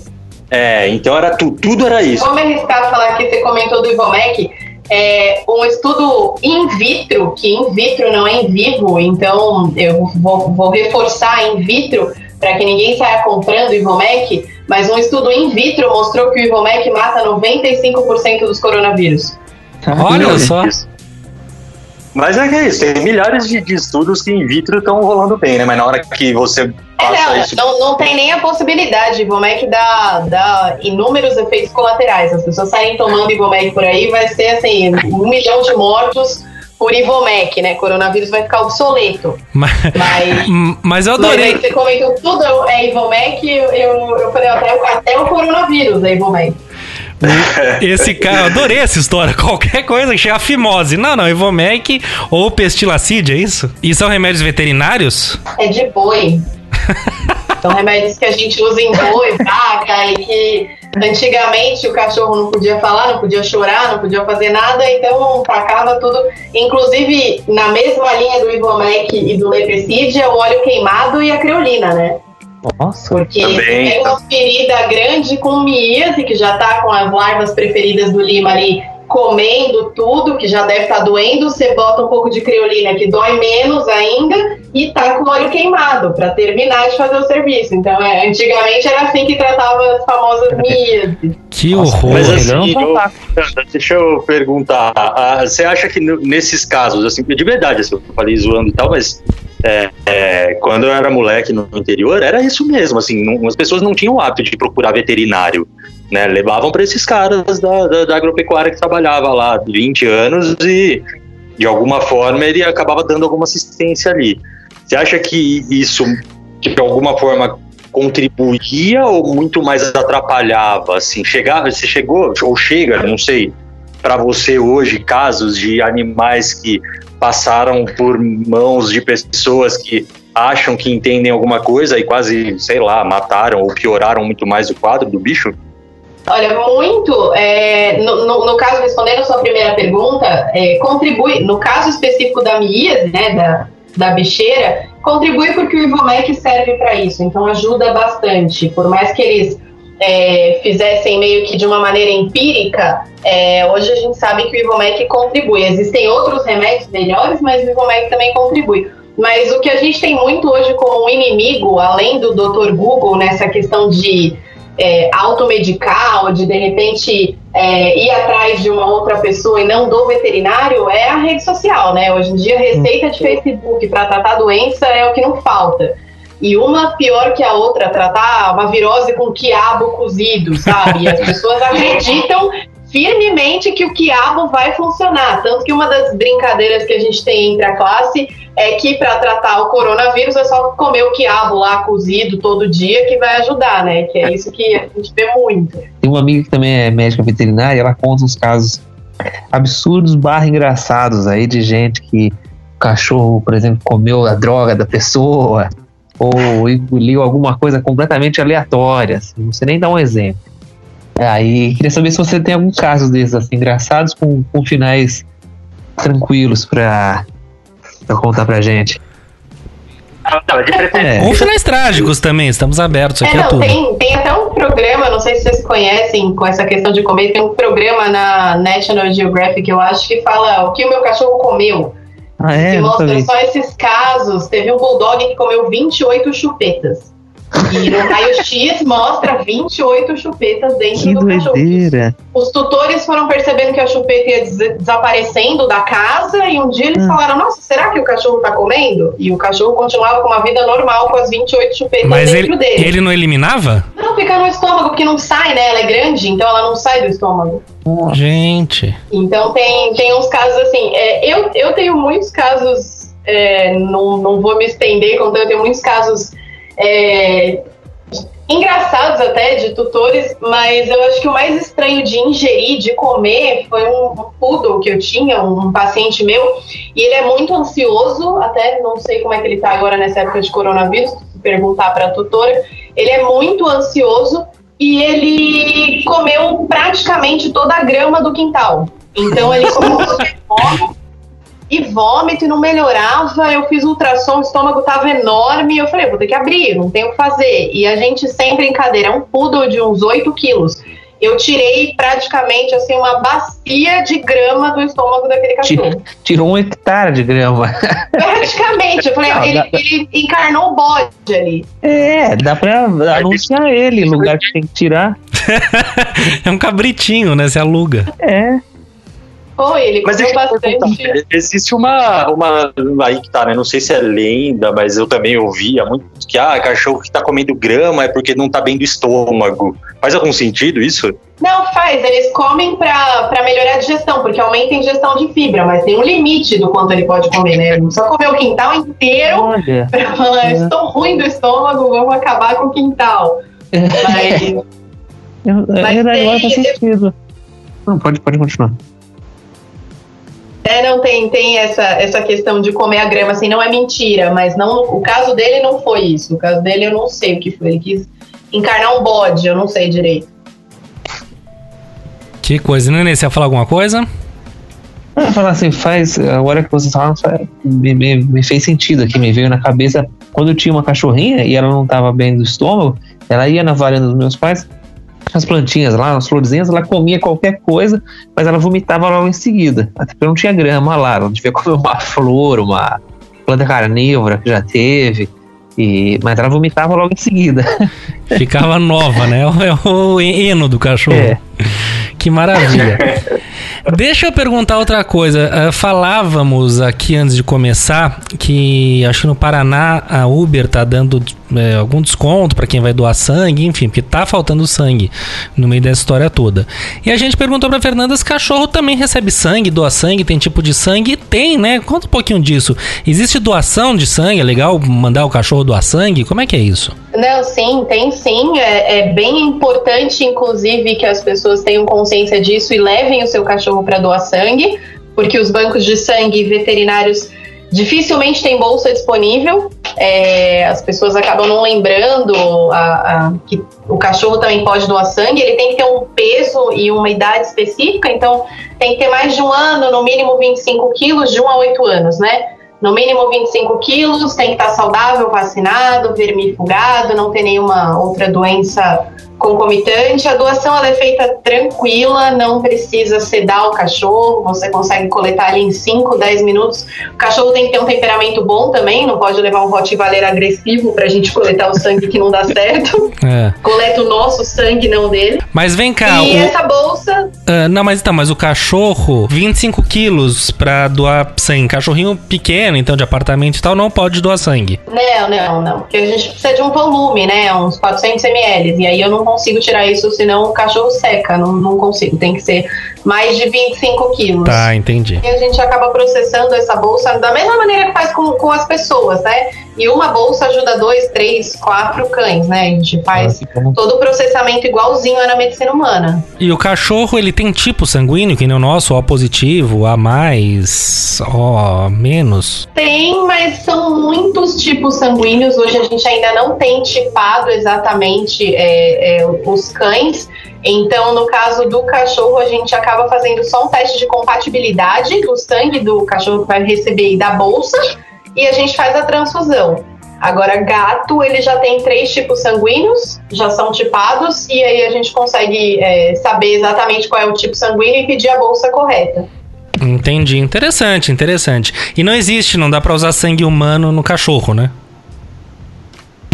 É, então era tu, tudo era isso. Vou me arriscar falar que você comentou do Ivomec. É, um estudo in vitro, que in vitro não é em vivo, então eu vou, vou reforçar in vitro para que ninguém saia comprando Ivomec, mas um estudo in vitro mostrou que o Ivomec mata 95% dos coronavírus. Olha só. Mas é que é isso, tem milhares de, de estudos que in vitro estão rolando bem, né? Mas na hora que você passa É, isso. não, não, tem nem a possibilidade. Ivomec dá, dá inúmeros efeitos colaterais. As pessoas saírem tomando Ivomec por aí, vai ser assim, um milhão de mortos por Ivomec, né? Coronavírus vai ficar obsoleto. Mas, Mas. mas eu Mas aí adorei. você comentou tudo é Ivomec, eu, eu, eu falei até, o- até o coronavírus é Ivomec. Esse cara, adorei essa história. Qualquer coisa que chega fimose. Não, não, Ivomec ou pestilacide, é isso? E são remédios veterinários? É de boi. São remédios que a gente usa em boi, vaca, e que antigamente o cachorro não podia falar, não podia chorar, não podia fazer nada, então tacava tudo. Inclusive, na mesma linha do Ivomec e do Leprecide, é o óleo queimado e a creolina, né? Nossa. Porque Também, você pega tá. uma ferida grande com miíase, que já tá com as larvas preferidas do lima ali comendo tudo, que já deve estar doendo, você bota um pouco de creolina, que dói menos ainda, e tá com óleo queimado, para terminar de fazer o serviço. Então, é, antigamente era assim que tratava as famosas miíase. Que Nossa, horror. Mas Pô, assim, eu-. Sandra, deixa eu perguntar. ah, você acha que nesses casos, assim, de verdade, assim, eu falei zoando e tal, mas é, é, quando eu era moleque no interior, era isso mesmo, assim, não- as pessoas não tinham o hábito de procurar veterinário, né? Levavam para esses caras da, da, da agropecuária que trabalhava lá 20 anos e de alguma forma ele acabava dando alguma assistência ali. Você acha que isso de alguma forma contribuía ou muito mais atrapalhava? Assim, chegava, você chegou ou chega, não sei, para você hoje casos de animais que passaram por mãos de pessoas que acham que entendem alguma coisa e quase, sei lá, mataram ou pioraram muito mais o quadro do bicho? Olha, muito. é, no, no- no caso, respondendo a sua primeira pergunta, é, contribui, no caso específico da miíase, né, da, da bicheira, contribui porque o Ivomec serve para isso, então ajuda bastante. Por mais que eles é, fizessem meio que de uma maneira empírica, é, hoje a gente sabe que o Ivomec contribui. Existem outros remédios melhores, mas o Ivomec também contribui. Mas o que a gente tem muito hoje como um inimigo, além do Dr. Google, nessa questão de é, automedicar ou de de repente é, ir atrás de uma outra pessoa e não do veterinário é a rede social, né? Hoje em dia, receita de Facebook para tratar doença é o que não falta. E uma pior que a outra, tratar uma virose com quiabo cozido, sabe? E as pessoas acreditam firmemente que o quiabo vai funcionar. Tanto que uma das brincadeiras que a gente tem entre a classe é que para tratar o coronavírus é só comer o quiabo lá cozido todo dia que vai ajudar, né? Que é isso que a gente vê muito. Tem uma amiga que também é médica veterinária, ela conta uns casos absurdos barra engraçados aí de gente que o cachorro, por exemplo, comeu a droga da pessoa ou engoliu alguma coisa completamente aleatória, assim, não sei nem dar um exemplo. Aí queria saber se você tem alguns casos desses assim, engraçados com, com finais tranquilos pra, pra contar pra gente. De preferência. É. Ou finais trágicos também, estamos abertos aqui É, a não, tudo. tem, tem até um programa, não sei se vocês conhecem com essa questão de comer, tem um programa na National Geographic, eu acho, que fala o que o meu cachorro comeu. Ah, é? que mostra só esses casos. Teve um bulldog que comeu 28 chupetas. E no raio-x mostra 28 chupetas dentro Que do cachorro. doideira. Os tutores foram percebendo que a chupeta ia des- desaparecendo da casa e um dia eles Hum. falaram: Nossa, será que o cachorro tá comendo? E o cachorro continuava com uma vida normal com as 28 chupetas Mas dentro ele, dele. ele não eliminava? Não, fica no estômago, porque não sai, né? Ela é grande, então ela não sai do estômago. Gente. Então tem, tem uns casos assim. é, eu, eu tenho muitos casos, é, não, não vou me estender contando, eu tenho muitos casos é, engraçados até de tutores, mas eu acho que o mais estranho de ingerir, de comer, foi um, poodle que eu tinha, um, paciente meu, e ele é muito ansioso, até não sei como é que ele tá agora nessa época de coronavírus, se perguntar para a tutora, ele é muito ansioso e ele comeu praticamente toda a grama do quintal. Então ele fome e vômito e não melhorava. Eu fiz ultrassom, o estômago tava enorme. Eu falei, vou ter que abrir, não tenho o que fazer. E a gente sem brincadeira, é um poodle de uns 8 quilos. eu tirei praticamente assim uma bacia de grama do estômago daquele cachorro. Tirou um hectare de grama. Praticamente. Eu falei, Não, ele, dá- ele encarnou o bode ali. É, dá pra anunciar ele, lugar que tem que tirar. é um cabritinho, né? Se aluga. É. Foi, ele Mas comeu bastante. existe uma, uma. Aí que tá, né? Não sei se é lenda, mas eu também ouvia muito que, ah, cachorro que tá comendo grama é porque não tá bem do estômago. Faz algum sentido isso? Não, faz. Eles comem pra, pra melhorar a digestão, porque aumenta a ingestão de fibra, mas tem um limite do quanto ele pode comer, né? Não só comer o quintal inteiro Olha. pra falar, estou ruim do estômago, vamos acabar com o quintal. Mas Eu, Mas é, agora faz sentido. Não, pode, pode continuar. É, não tem, tem essa, essa questão de comer a grama, assim, não é mentira, mas não, o caso dele não foi isso. O caso dele eu não sei o que foi. Ele quis encarnar um bode, eu não sei direito. Que coisa, Nenê, você ia falar alguma coisa? Ah, falar assim, faz. Agora que vocês falam, faz- me, me, me fez sentido aqui, me veio na cabeça. Quando eu tinha uma cachorrinha e ela não estava bem do estômago, ela ia na varanda dos meus pais, as plantinhas lá, as florzinhas, ela comia qualquer coisa, mas ela vomitava logo em seguida. Até porque não tinha grama lá, ela devia comer uma flor, uma planta carnívora que já teve. E, mas ela vomitava logo em seguida. Ficava nova, né? É o eno do cachorro. É. Que maravilha. Deixa eu perguntar outra coisa. Ah, falávamos aqui antes de começar que acho que no Paraná a Uber tá dando é, algum desconto para quem vai doar sangue, enfim, porque tá faltando sangue no meio dessa história toda. E a gente perguntou pra Fernanda se cachorro também recebe sangue, doa sangue, tem tipo de sangue? Tem, né? Conta um pouquinho disso. Existe doação de sangue? É legal mandar o cachorro doar sangue? Como é que é isso? Não, sim, tem sim. É, é bem importante, inclusive, que as pessoas tenham consciência disso e levem o seu cachorro para doar sangue, porque os bancos de sangue veterinários dificilmente têm bolsa disponível. É, as pessoas acabam não lembrando a- a- que o cachorro também pode doar sangue. Ele tem que ter um peso e uma idade específica, então tem que ter mais de um ano, no mínimo 25 quilos, de 1 a 8 anos, né? No mínimo 25 quilos, tem que estar saudável, vacinado, vermifugado, não ter nenhuma outra doença concomitante. A doação ela é feita tranquila, não precisa sedar o cachorro, você consegue coletar ali em 5, 10 minutos. O cachorro tem que ter um temperamento bom também, não pode levar um Rottweiler agressivo pra gente coletar o sangue que não dá certo. É. Coleta o nosso sangue, não dele. Mas vem cá, e o- essa bolsa, Ah, não, mas então, mas o cachorro, 25 quilos pra doar sangue. Cachorrinho pequeno, então, de apartamento e tal, não pode doar sangue. Não, não, não. Porque a gente precisa de um volume, né? Uns 400 ml. E aí eu não consigo tirar isso, senão o cachorro seca. Não, não consigo. Tem que ser mais de 25 quilos. Tá, entendi. E a gente acaba processando essa bolsa da mesma maneira que faz com, com as pessoas, né? E uma bolsa ajuda dois, três, quatro cães, né? A gente faz todo o processamento igualzinho é na medicina humana. E o cachorro, ele tem tipo sanguíneo, que nem o nosso, O positivo, A mais, O menos. Tem, mas são muitos tipos sanguíneos. Hoje a gente ainda não tem tipado exatamente é, é, os cães. Então, no caso do cachorro, a gente acaba fazendo só um teste de compatibilidade do sangue do cachorro que vai receber e da bolsa, e a gente faz a transfusão. Agora, gato, ele já tem três tipos sanguíneos, já são tipados, e aí a gente consegue é, saber exatamente qual é o tipo sanguíneo e pedir a bolsa correta. Entendi. Interessante, interessante. E não existe, não dá pra usar sangue humano no cachorro, né?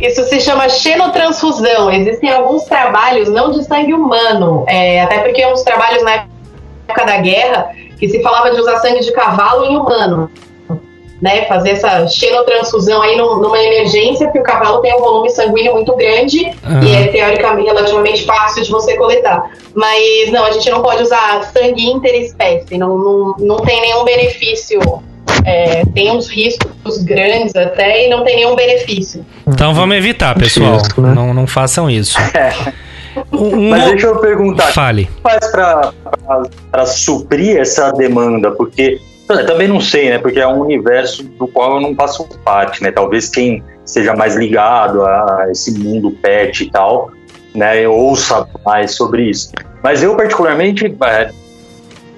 Isso se chama xenotransfusão. Existem alguns trabalhos, não de sangue humano, é, até porque uns trabalhos na época da guerra que se falava de usar sangue de cavalo em humano. Né, fazer essa xenotransfusão aí num- numa emergência, porque o cavalo tem um volume sanguíneo muito grande e é teoricamente relativamente fácil de você coletar. Mas não, a gente não pode usar sangue interespécie, não, não, não tem nenhum benefício. É, tem uns riscos grandes até e não tem nenhum benefício. Então vamos evitar, pessoal. Isso, né? Não, não façam isso. Um- Mas deixa eu perguntar, Fale. faz para suprir essa demanda? Porque eu também não sei, né? Porque é um universo do qual eu não faço parte, né? Talvez quem seja mais ligado a esse mundo pet e tal, né? Ouça mais sobre isso. Mas eu particularmente, é,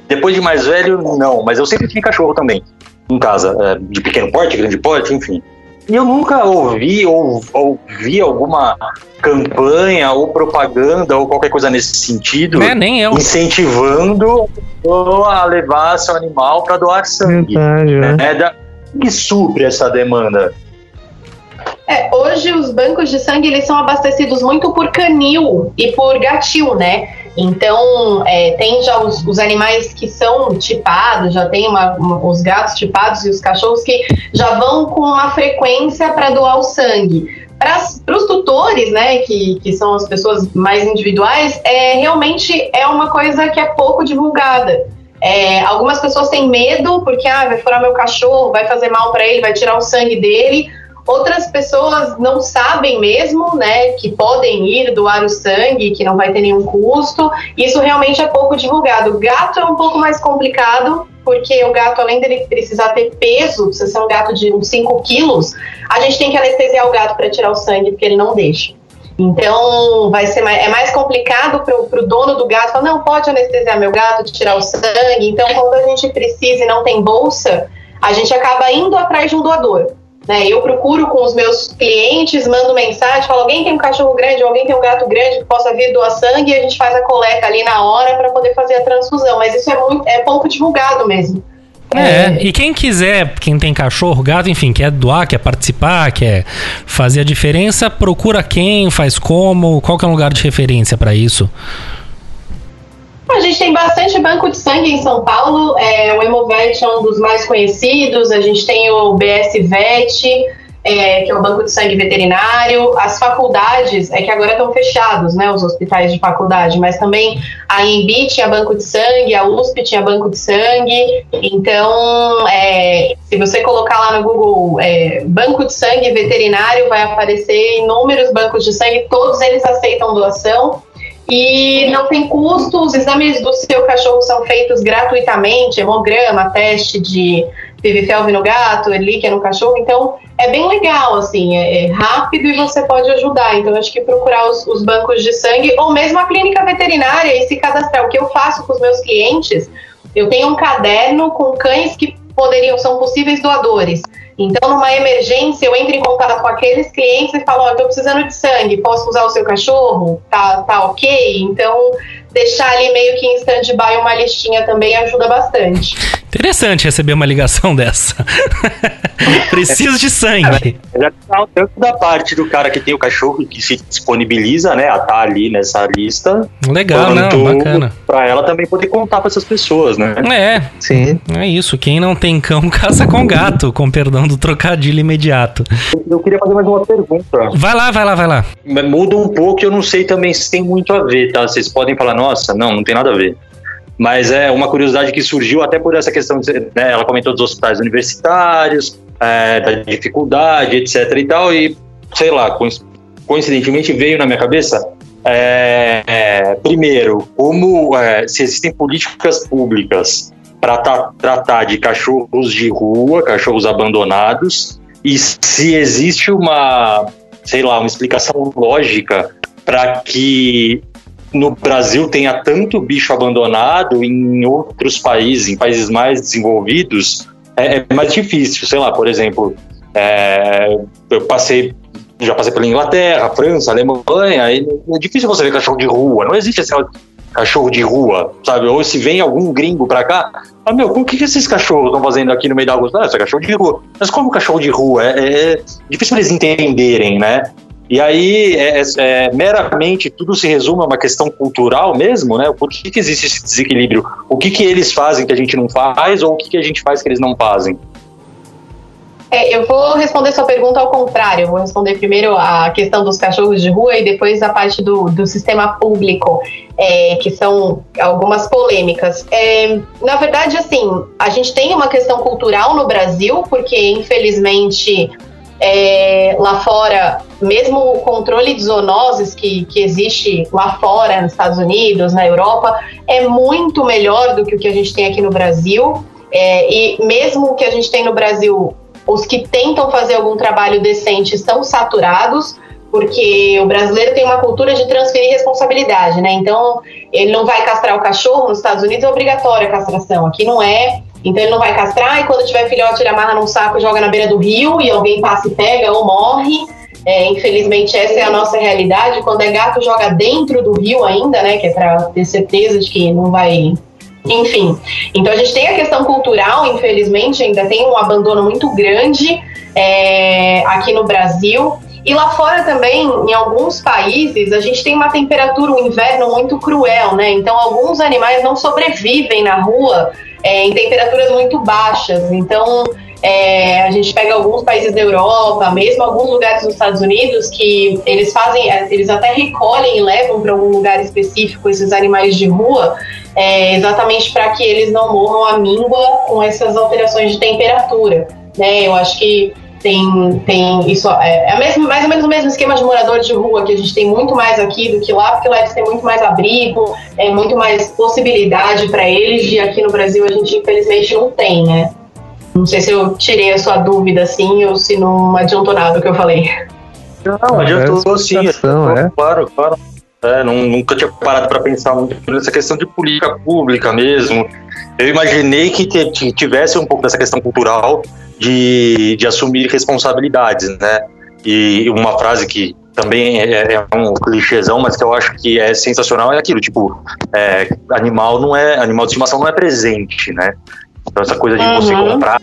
depois de mais velho, não. Mas eu sempre tive cachorro também em casa, é, de pequeno porte, grande porte, enfim. E eu nunca ouvi ou, ou vi alguma campanha ou propaganda ou qualquer coisa nesse sentido É, nem eu. incentivando a levar seu animal para doar sangue. Verdade, né? É da, que supre essa demanda. É, hoje os bancos de sangue eles são abastecidos muito por canil e por gatil, né? Então é, tem já os, os animais que são tipados, já tem uma- uma- os gatos tipados e os cachorros que já vão com uma frequência para doar o sangue. Para os tutores, né, que, que são as pessoas mais individuais, é, realmente é uma coisa que é pouco divulgada. É, algumas pessoas têm medo porque ah, vai furar meu cachorro, vai fazer mal para ele, vai tirar o sangue dele. Outras pessoas não sabem mesmo, né, que podem ir doar o sangue, que não vai ter nenhum custo. Isso realmente é pouco divulgado. O gato é um pouco mais complicado, porque o gato, além dele precisar ter peso, precisa ser um gato de uns 5 quilos, a gente tem que anestesiar o gato para tirar o sangue, porque ele não deixa. Então, vai ser mais, é mais complicado para o dono do gato falar, não, pode anestesiar meu gato, tirar o sangue. Então, quando a gente precisa e não tem bolsa, a gente acaba indo atrás de um doador. Né? Eu procuro com os meus clientes, mando mensagem, falo, alguém tem um cachorro grande, alguém tem um gato grande que possa vir doar sangue, e a gente faz a coleta ali na hora para poder fazer a transfusão. Mas isso é, muito, é pouco divulgado mesmo. É, e quem quiser, quem tem cachorro, gato, enfim, quer doar, quer participar, quer fazer a diferença, procura quem, faz como, qual que é o lugar de referência pra isso? A gente tem bastante banco de sangue em São Paulo. É, o Hemovet é um dos mais conhecidos. A gente tem o BS Vet, é, que é o banco de sangue veterinário. As faculdades, é que agora estão fechados, né? Os hospitais de faculdade, mas também a INB tinha banco de sangue, a USP tinha banco de sangue. Então, é, se você colocar lá no Google é, banco de sangue veterinário, vai aparecer inúmeros bancos de sangue. Todos eles aceitam doação e não tem custo. Os exames do seu cachorro são feitos gratuitamente, hemograma, teste de PVFelv no gato, relíquia no cachorro. Então é bem legal, assim, é, é rápido e você pode ajudar. Então acho que procurar os, os bancos de sangue ou mesmo a clínica veterinária e se cadastrar. O que eu faço com os meus clientes, eu tenho um caderno com cães que poderiam são possíveis doadores. Então, numa emergência, eu entro em contato com aqueles clientes e falo, ó, oh, tô precisando de sangue, posso usar o seu cachorro? Tá, tá ok? Então, deixar ali meio que em stand-by uma listinha também ajuda bastante. Interessante receber uma ligação dessa. Preciso de sangue. Já tá tanto da parte do cara que tem o cachorro que se disponibiliza, né, a estar ali nessa lista. Legal, não, bacana. Pra ela também poder contar pra essas pessoas, né? É, Sim. é isso. Quem não tem cão, caça com gato, com perdão do trocadilho imediato. Eu queria fazer mais uma pergunta. Vai lá, vai lá, vai lá. Muda um pouco, eu não sei também se tem muito a ver, tá? Vocês podem falar, nossa, não, não tem nada a ver. Mas é uma curiosidade que surgiu até por essa questão, de, né, ela comentou dos hospitais universitários, é, da dificuldade, etc e tal, e sei lá, coincidentemente veio na minha cabeça, é, é, primeiro, como é, se existem políticas públicas para tratar de cachorros de rua, cachorros abandonados, e se existe uma, sei lá, uma explicação lógica para que no Brasil tenha tanto bicho abandonado, em outros países, em países mais desenvolvidos, é, é mais difícil. Sei lá, por exemplo, é, eu passei, já passei pela Inglaterra, França, Alemanha, é difícil você ver cachorro de rua. Não existe esse cachorro de rua, sabe? Ou se vem algum gringo pra cá, ah, meu, o que, que esses cachorros estão fazendo aqui no meio da rua? Ah, esse é cachorro de rua. Mas como cachorro de rua? É, é difícil eles entenderem, né? E aí, é, é, meramente, tudo se resume a uma questão cultural mesmo, né? Por que, que existe esse desequilíbrio? O que, que eles fazem que a gente não faz ou o que, que a gente faz que eles não fazem? É, eu vou responder sua pergunta ao contrário. Vou responder primeiro a questão dos cachorros de rua e depois a parte do, do sistema público, é, que são algumas polêmicas. É, na verdade, assim, a gente tem uma questão cultural no Brasil, porque infelizmente é, lá fora, mesmo o controle de zoonoses que, que existe lá fora, nos Estados Unidos, na Europa, é muito melhor do que o que a gente tem aqui no Brasil. É, e mesmo o que a gente tem no Brasil, os que tentam fazer algum trabalho decente estão saturados, porque o brasileiro tem uma cultura de transferir responsabilidade, né? Então, ele não vai castrar o cachorro, nos Estados Unidos é obrigatória a castração, aqui não é. Então ele não vai castrar e quando tiver filhote ele amarra num saco, joga na beira do rio e alguém passa e pega ou morre. É, infelizmente essa é a nossa realidade. Quando é gato joga dentro do rio ainda, né? Que é para ter certeza de que não vai enfim, então a gente tem a questão cultural, infelizmente, ainda tem um abandono muito grande é, aqui no Brasil. E lá fora também, em alguns países, a gente tem uma temperatura, um inverno muito cruel, né? Então alguns animais não sobrevivem na rua é, em temperaturas muito baixas. Então é, a gente pega alguns países da Europa, mesmo alguns lugares dos Estados Unidos, que eles fazem, é, eles até recolhem e levam para algum lugar específico esses animais de rua, é, exatamente para que eles não morram à míngua com essas alterações de temperatura. Né? Eu acho que tem, tem isso é, é mesmo, mais ou menos o mesmo esquema de moradores de rua que a gente tem muito mais aqui do que lá, porque lá eles têm muito mais abrigo, é muito mais possibilidade para eles, e aqui no Brasil a gente infelizmente não tem, né? Não sei se eu tirei a sua dúvida assim ou se não adiantou nada o que eu falei. Não, adiantou sim, adiantou, é. claro, claro. É, não, nunca tinha parado para pensar muito nessa questão de política pública mesmo. Eu imaginei que tivesse um pouco dessa questão cultural de, de assumir responsabilidades, né? E uma frase que também é, é, um clichêzão, mas que eu acho que é sensacional é aquilo, tipo, é, animal não é, animal de estimação não é presente, né? Então essa coisa de uhum. você comprar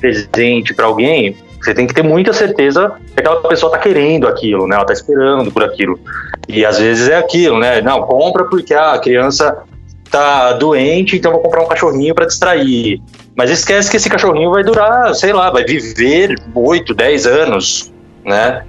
presente para alguém, você tem que ter muita certeza que aquela pessoa tá querendo aquilo, né? Ela tá esperando por aquilo. E às vezes é aquilo, né? Não, compra porque a criança tá doente, então vou comprar um cachorrinho para distrair. Mas esquece que esse cachorrinho vai durar, sei lá, vai viver 8, 10 anos, né?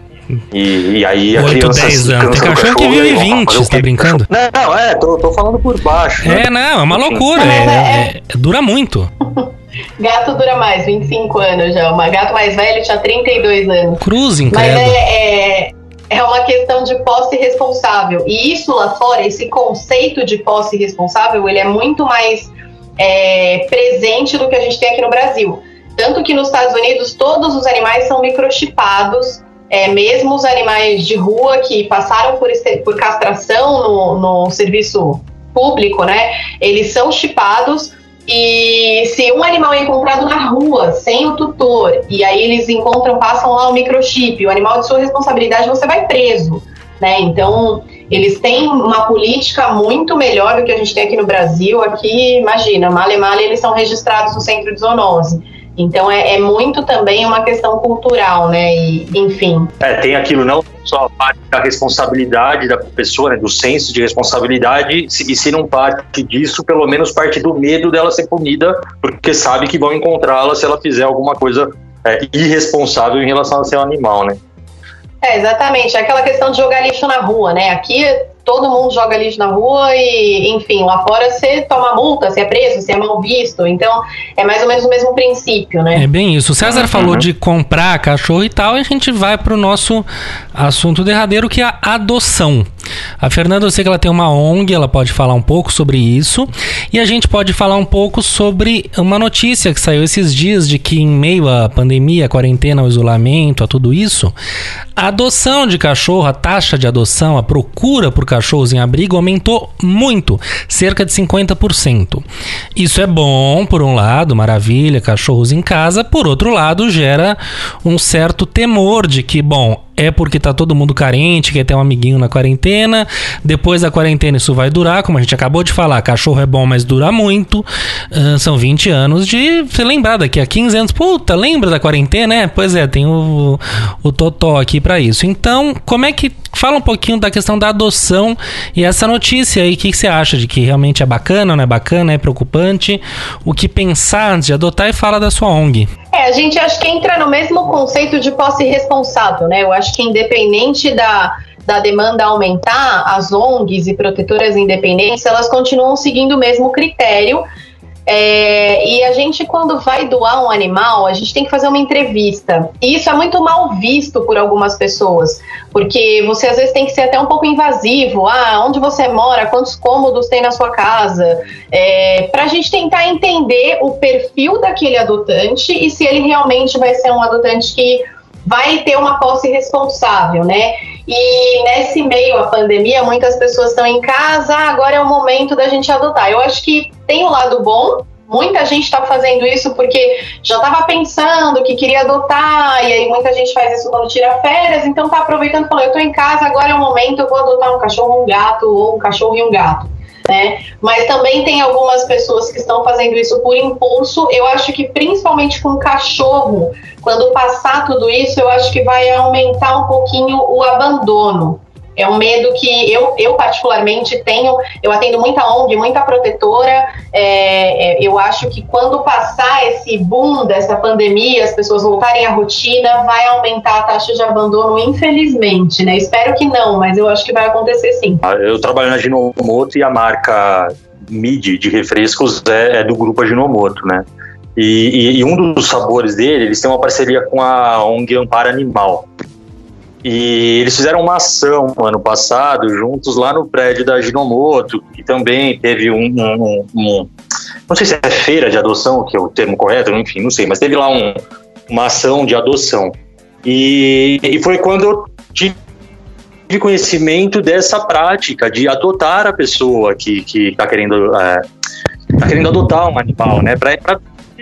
E, e aí a 8, criança 10 anos. Tem cachorro que vive 20, você tá brincando? Não, não, é, tô, tô falando por baixo. Né? É, não, é uma loucura. É, é, é, dura muito. Gato dura mais, 25 anos já. O gato mais velho tinha 32 anos. Cruz, incrível. Mas é, é, é uma questão de posse responsável. E isso lá fora, esse conceito de posse responsável, ele é muito mais é, presente do que a gente tem aqui no Brasil. Tanto que nos Estados Unidos todos os animais são microchipados, é, mesmo os animais de rua que passaram por, por castração no, no serviço público, né? Eles são chipados e se um animal é encontrado na rua sem o tutor e aí eles encontram, passam lá o microchip, o animal de sua responsabilidade, você vai preso, né? Então eles têm uma política muito melhor do que a gente tem aqui no Brasil. Aqui, imagina, male male, eles são registrados no centro de zoonose. Então é, é, muito também uma questão cultural, né? E, enfim. É, tem aquilo não só a parte da responsabilidade da pessoa, né, do senso de responsabilidade, e se não parte disso, pelo menos parte do medo dela ser punida, porque sabe que vão encontrá-la se ela fizer alguma coisa é, irresponsável em relação a ser um animal, né? É, exatamente. É aquela questão de jogar lixo na rua, né? Aqui todo mundo joga lixo na rua e, enfim, lá fora você toma multa, você é preso, você é mal visto. Então, é mais ou menos o mesmo princípio, né? É bem isso. O César uhum. falou de comprar cachorro e tal, e a gente vai para o nosso assunto derradeiro, que é a adoção. A Fernanda, eu sei que ela tem uma ONG, ela pode falar um pouco sobre isso. E a gente pode falar um pouco sobre uma notícia que saiu esses dias de que, em meio à pandemia, à quarentena, ao isolamento, a tudo isso, a adoção de cachorro, a taxa de adoção, a procura por cachorros em abrigo aumentou muito, cerca de 50%. Isso é bom, por um lado, maravilha, cachorros em casa, por outro lado, gera um certo temor de que, bom, é porque tá todo mundo carente, quer ter um amiguinho na quarentena. Depois da quarentena isso vai durar, como a gente acabou de falar, cachorro é bom, mas dura muito. Uh, são 20 anos de você lembrar daqui a 15 anos. Puta, lembra da quarentena, né? Pois é, tem o, o Totó aqui para isso. Então, como é que fala um pouquinho da questão da adoção e essa notícia aí, o que, que, você acha de que realmente é bacana, não é bacana, é preocupante? O que pensar antes de adotar e fala da sua ONG. É, a gente acho que entra no mesmo conceito de posse responsável, né? Eu acho que independente da, da demanda aumentar, as ONGs e protetoras independentes, elas continuam seguindo o mesmo critério é, e a gente, quando vai doar um animal, a gente tem que fazer uma entrevista. E isso é muito mal visto por algumas pessoas, porque você às vezes tem que ser até um pouco invasivo. Ah, onde você mora? Quantos cômodos tem na sua casa? É, Para a gente tentar entender o perfil daquele adotante e se ele realmente vai ser um adotante que vai ter uma posse responsável, né? E nesse meio a pandemia, muitas pessoas estão em casa, ah, agora é o momento da gente adotar. Eu acho que tem o lado bom, muita gente está fazendo isso porque já estava pensando que queria adotar, e aí muita gente faz isso quando tira férias, então tá aproveitando e falou, eu tô em casa, agora é o momento, eu vou adotar um cachorro, um gato, ou um cachorro e um gato. Né? Mas também tem algumas pessoas que estão fazendo isso por impulso. Eu acho que principalmente com cachorro, quando passar tudo isso, eu acho que vai aumentar um pouquinho o abandono. É um medo que eu, eu particularmente tenho. Eu atendo muita ONG, muita protetora. É, é, eu acho que quando passar esse boom dessa pandemia, as pessoas voltarem à rotina, vai aumentar a taxa de abandono, infelizmente, né? Espero que não, mas eu acho que vai acontecer sim. Eu trabalho na Ginomoto e a marca MIDI de refrescos é, é do grupo Ginomoto, né? E, e, e, um dos sabores dele, eles têm uma parceria com a ONG Amparo Animal. E eles fizeram uma ação ano passado, juntos lá no prédio da Ginomoto, que também teve um, um, um, Não sei se é feira de adoção, que é o termo correto, enfim, não sei, mas teve lá um, uma ação de adoção. E, e foi quando eu tive conhecimento dessa prática de adotar a pessoa que está querendo, é, tá querendo adotar um animal, né?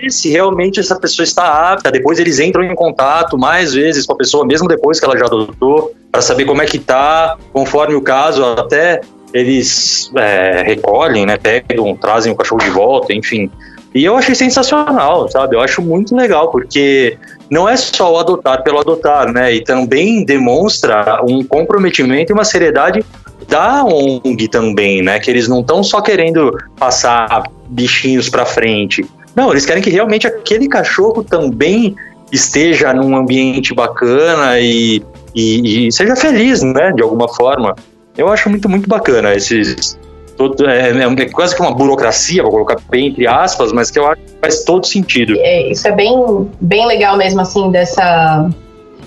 Se realmente essa pessoa está apta. Depois eles entram em contato mais vezes com a pessoa, mesmo depois que ela já adotou, para saber como é que tá, conforme o caso, até eles é, recolhem, né, pegam, trazem o cachorro de volta, enfim. E eu achei sensacional, sabe? Eu acho muito legal, porque não é só o adotar pelo adotar, né? E também demonstra um comprometimento e uma seriedade da ONG também, né? Que eles não estão só querendo passar bichinhos para frente, não, eles querem que realmente aquele cachorro também esteja num ambiente bacana e, e, e seja feliz, né, de alguma forma. Eu acho muito, muito bacana esses. Todo, é, é, é quase que uma burocracia, vou colocar bem entre aspas, mas que eu acho que faz todo sentido. É, isso é bem, bem legal mesmo, assim, dessa,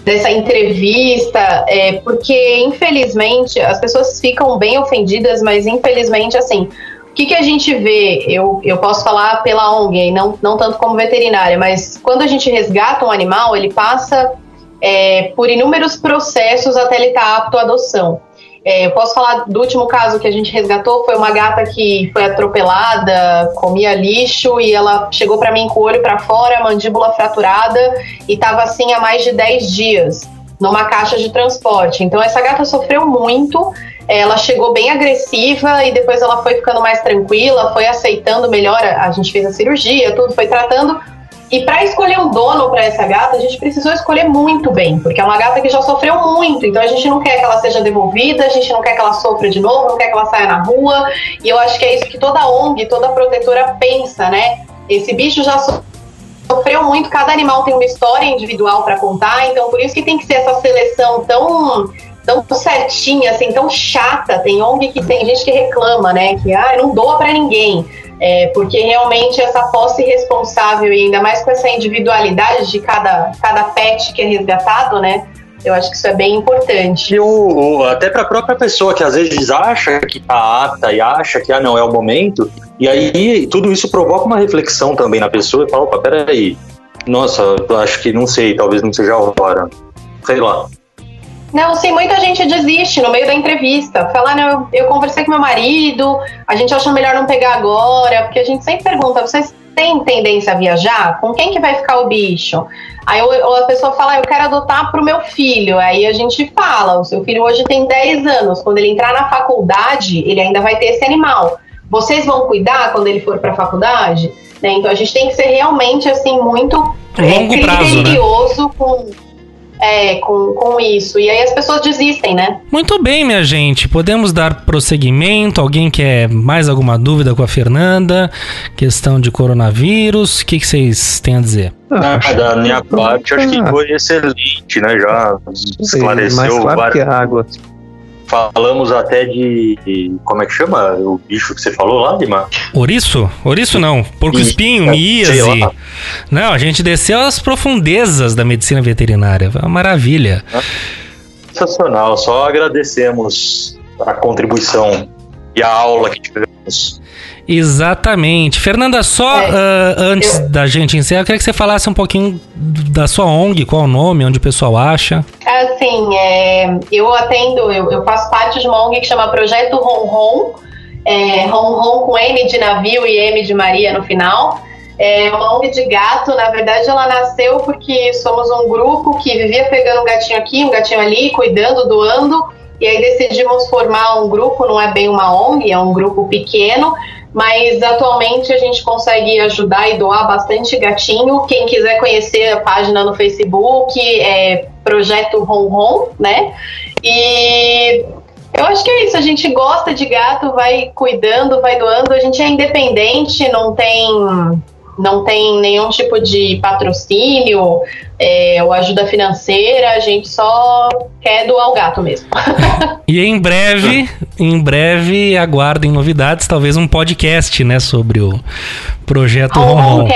dessa entrevista, é, porque infelizmente as pessoas ficam bem ofendidas, mas infelizmente, assim, o que, que a gente vê? Eu, eu posso falar pela ONG, não, não tanto como veterinária, mas quando a gente resgata um animal, ele passa é, por inúmeros processos até ele estar tá apto à adoção. É, eu posso falar do último caso que a gente resgatou, foi uma gata que foi atropelada, comia lixo e ela chegou para mim com o olho para fora, mandíbula fraturada e estava assim há mais de 10 dias numa caixa de transporte. Então essa gata sofreu muito, ela chegou bem agressiva e depois ela foi ficando mais tranquila, foi aceitando melhor. A gente fez a cirurgia, tudo foi tratando. E para escolher um dono para essa gata, a gente precisou escolher muito bem, porque é uma gata que já sofreu muito. Então a gente não quer que ela seja devolvida, a gente não quer que ela sofra de novo, não quer que ela saia na rua. E eu acho que é isso que toda ONG, toda protetora pensa, né? Esse bicho já sofreu muito, cada animal tem uma história individual para contar, então por isso que tem que ser essa seleção tão tão certinha, assim, tão chata. Tem ONG que tem gente que reclama, né? Que ah, não doa para ninguém. É, porque realmente essa posse responsável e ainda mais com essa individualidade de cada, cada pet que é resgatado, né? Eu acho que isso é bem importante. E o, o até para a própria pessoa que às vezes acha que está apta e acha que ah, não é o momento, e aí tudo isso provoca uma reflexão também na pessoa e fala: opa, peraí, nossa, eu acho que não sei, talvez não seja a hora. Sei lá. Não, sim, muita gente desiste no meio da entrevista. Fala, não, eu, eu conversei com meu marido, a gente acha melhor não pegar agora, porque a gente sempre pergunta, vocês têm tendência a viajar? Com quem que vai ficar o bicho? Aí ou a pessoa fala, eu quero adotar para o meu filho. Aí a gente fala, o seu filho hoje tem 10 anos, quando ele entrar na faculdade, ele ainda vai ter esse animal. Vocês vão cuidar quando ele for para a faculdade? Né? Então a gente tem que ser realmente assim muito Longo criterioso né? com é, com, com isso. E aí as pessoas desistem, né? Muito bem, minha gente. Podemos dar prosseguimento. Alguém quer mais alguma dúvida com a Fernanda? Questão de coronavírus. O que, que vocês têm a dizer? Ah, da minha parte, acho que foi excelente, né? Já esclareceu mais claro várias... que a água. Falamos até de. Como é que chama o bicho que você falou lá, Lima? Ouriço? Ouriço não. Porco espinho, É, lá. Não, a gente desceu às profundezas da medicina veterinária. Foi uma maravilha. Sensacional. Só agradecemos a contribuição e a aula que tivemos. Exatamente. Fernanda, só É, ah, antes da gente encerrar, eu queria que você falasse um pouquinho da sua ONG, qual o nome, onde o pessoal acha. Assim, é, eu atendo, eu, eu faço parte de uma ONG que chama Projeto Ron Ron, é, Ron Ron com M de navio e M de Maria no final. É uma ONG de gato, na verdade ela nasceu porque somos um grupo que vivia pegando um gatinho aqui, um gatinho ali, cuidando, doando, e aí decidimos formar um grupo, não é bem uma ONG, é um grupo pequeno, mas atualmente a gente consegue ajudar e doar bastante gatinho. Quem quiser conhecer a página no Facebook é Projeto Ron Ron, né? E eu acho que é isso, a gente gosta de gato, vai cuidando, vai doando, a gente é independente, não tem não tem nenhum tipo de patrocínio é, ou ajuda financeira, a gente só quer doar o gato mesmo. e em breve, em breve, aguardem novidades, talvez um podcast, né, sobre o projeto Ron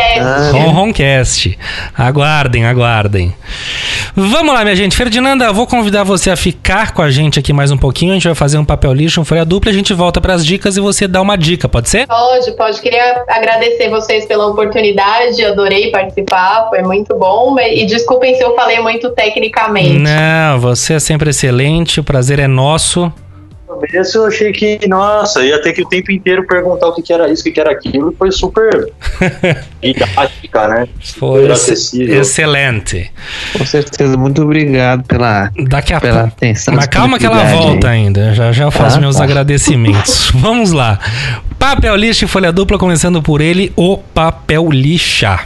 Ronroncast. Aguardem, aguardem. Vamos lá, minha gente. Ferdinanda, vou convidar você a ficar com a gente aqui mais um pouquinho. A gente vai fazer um papel lixo, um folha dupla. A gente volta para as dicas e você dá uma dica, pode ser? Pode, pode. Queria agradecer vocês pela oportunidade. Adorei participar, foi muito bom. E desculpem se eu falei muito tecnicamente. Não, você é sempre excelente. O prazer é nosso começo eu achei que, nossa, ia ter que o tempo inteiro perguntar o que, que era isso, o que, que era aquilo, foi super didática, né? Foi excelente. Com certeza, muito obrigado pela, Daqui a pela atenção. Mas calma que ela volta aí. ainda, já já faço ah, meus tá. agradecimentos. Vamos lá. Papel lixa e folha dupla, começando por ele, o papel lixa.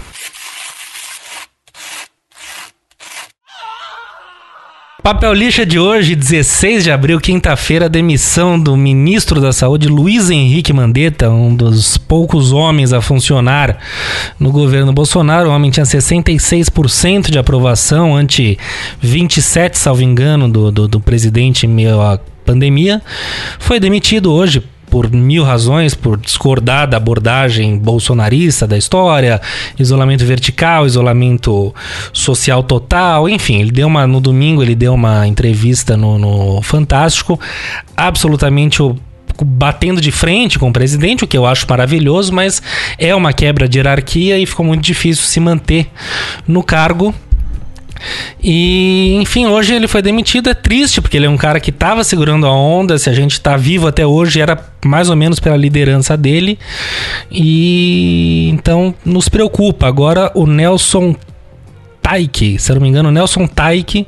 Papel lixa de hoje, 16 de abril, quinta-feira, demissão do ministro da Saúde, Luiz Henrique Mandetta, um dos poucos homens a funcionar no governo Bolsonaro. O homem tinha 66% de aprovação, ante 27, salvo engano, do, do, do presidente meio à pandemia. Foi demitido hoje por mil razões, por discordar da abordagem bolsonarista da história, isolamento vertical, isolamento social total, enfim, ele deu uma no domingo ele deu uma entrevista no, no Fantástico, absolutamente batendo de frente com o presidente, o que eu acho maravilhoso, mas é uma quebra de hierarquia e ficou muito difícil se manter no cargo. E, enfim, hoje ele foi demitido. É triste, porque ele é um cara que estava segurando a onda. Se a gente está vivo até hoje, era mais ou menos pela liderança dele. E então nos preocupa. Agora o Nelson Taik, se eu não me engano, o Nelson Taik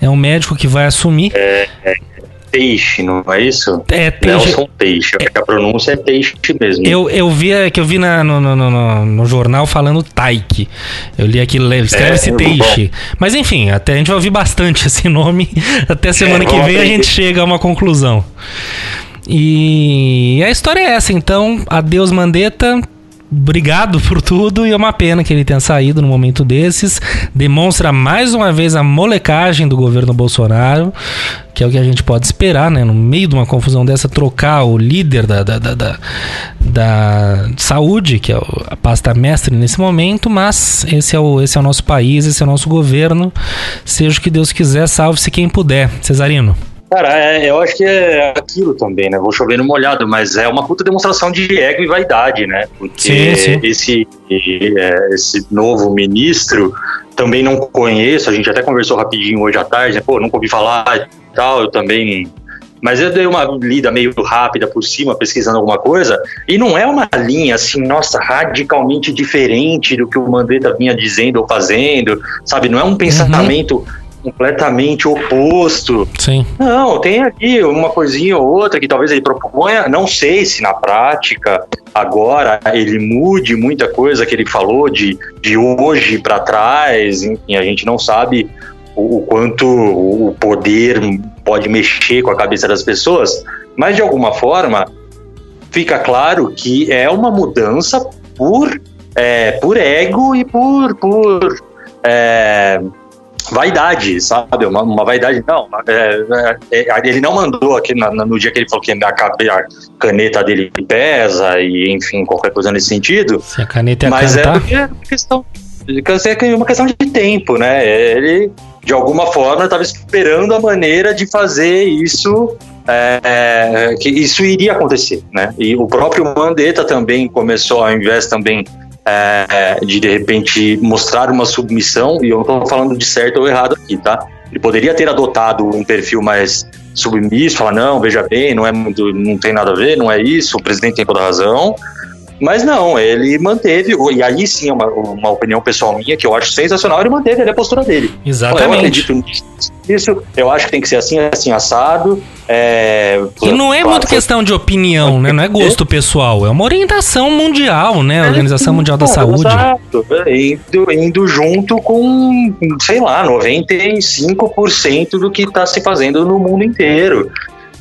é um médico que vai assumir. Teixe, não é isso? É, Teixe. Nelson Teixe, é. a pronúncia é Teixe mesmo. Eu, eu vi é que eu vi na, no, no, no, no, jornal falando Taike. Eu li aqui, escreve-se é, Teixe. Mas enfim, até a gente vai ouvir bastante esse nome. Até semana é, que vem a gente chega a uma conclusão. E a história é essa, então. Adeus, Mandetta obrigado por tudo e é uma pena que ele tenha saído no momento desses. Demonstra mais uma vez a molecagem do governo Bolsonaro, que é o que a gente pode esperar, né? No meio de uma confusão dessa, trocar o líder da, da, da, da, da saúde, que é a pasta mestre nesse momento, mas esse é, o, esse é o nosso país, esse é o nosso governo. Seja o que Deus quiser, salve-se quem puder. Cesarino. Cara, é, eu acho que é aquilo também, né? Vou chover no molhado, mas é uma puta demonstração de ego e vaidade, né? Porque sim, sim. Esse, é, esse novo ministro também não conheço, a gente até conversou rapidinho hoje à tarde, né? Pô, nunca ouvi falar e tal, eu também. Mas eu dei uma lida meio rápida por cima, pesquisando alguma coisa, e não é uma linha assim, nossa, radicalmente diferente do que o Mandetta vinha dizendo ou fazendo, sabe? Não é um uhum. pensamento. Uhum completamente oposto. Sim. Não, tem aqui uma coisinha ou outra que talvez ele proponha, não sei se na prática agora ele mude muita coisa que ele falou de, de hoje para trás, enfim, a gente não sabe o, o quanto o poder pode mexer com a cabeça das pessoas, mas de alguma forma fica claro que é uma mudança por, é, por ego e por, por é, vaidade, sabe? Uma, uma vaidade. Não, é, é, é ele não mandou aqui no, no, dia que ele falou que a, caneta dele pesa e, enfim, qualquer coisa nesse sentido. Se a caneta ia mas é cantar. é uma questão, é uma questão de tempo, né? Ele, de alguma forma, estava esperando a maneira de fazer isso. É, é, que isso iria acontecer, né? E o próprio Mandetta também começou, ao invés também é, de de repente mostrar uma submissão, e eu não estou falando de certo ou errado aqui, tá? Ele poderia ter adotado um perfil mais submisso, falar, não, veja bem, não é muito, não tem nada a ver, não é isso, o presidente tem toda a razão, Mas não, ele manteve, e aí sim é uma, uma opinião pessoal minha, que eu acho sensacional, ele manteve ali a postura dele. Exatamente. Eu acredito nisso, eu acho que tem que ser assim, assim, assado. É, E não é muito questão de opinião, né? Não é gosto pessoal, é uma orientação mundial, né? A Organização Mundial da É, Saúde. Exato, indo, indo junto com, sei lá, 95% do que está se fazendo no mundo inteiro.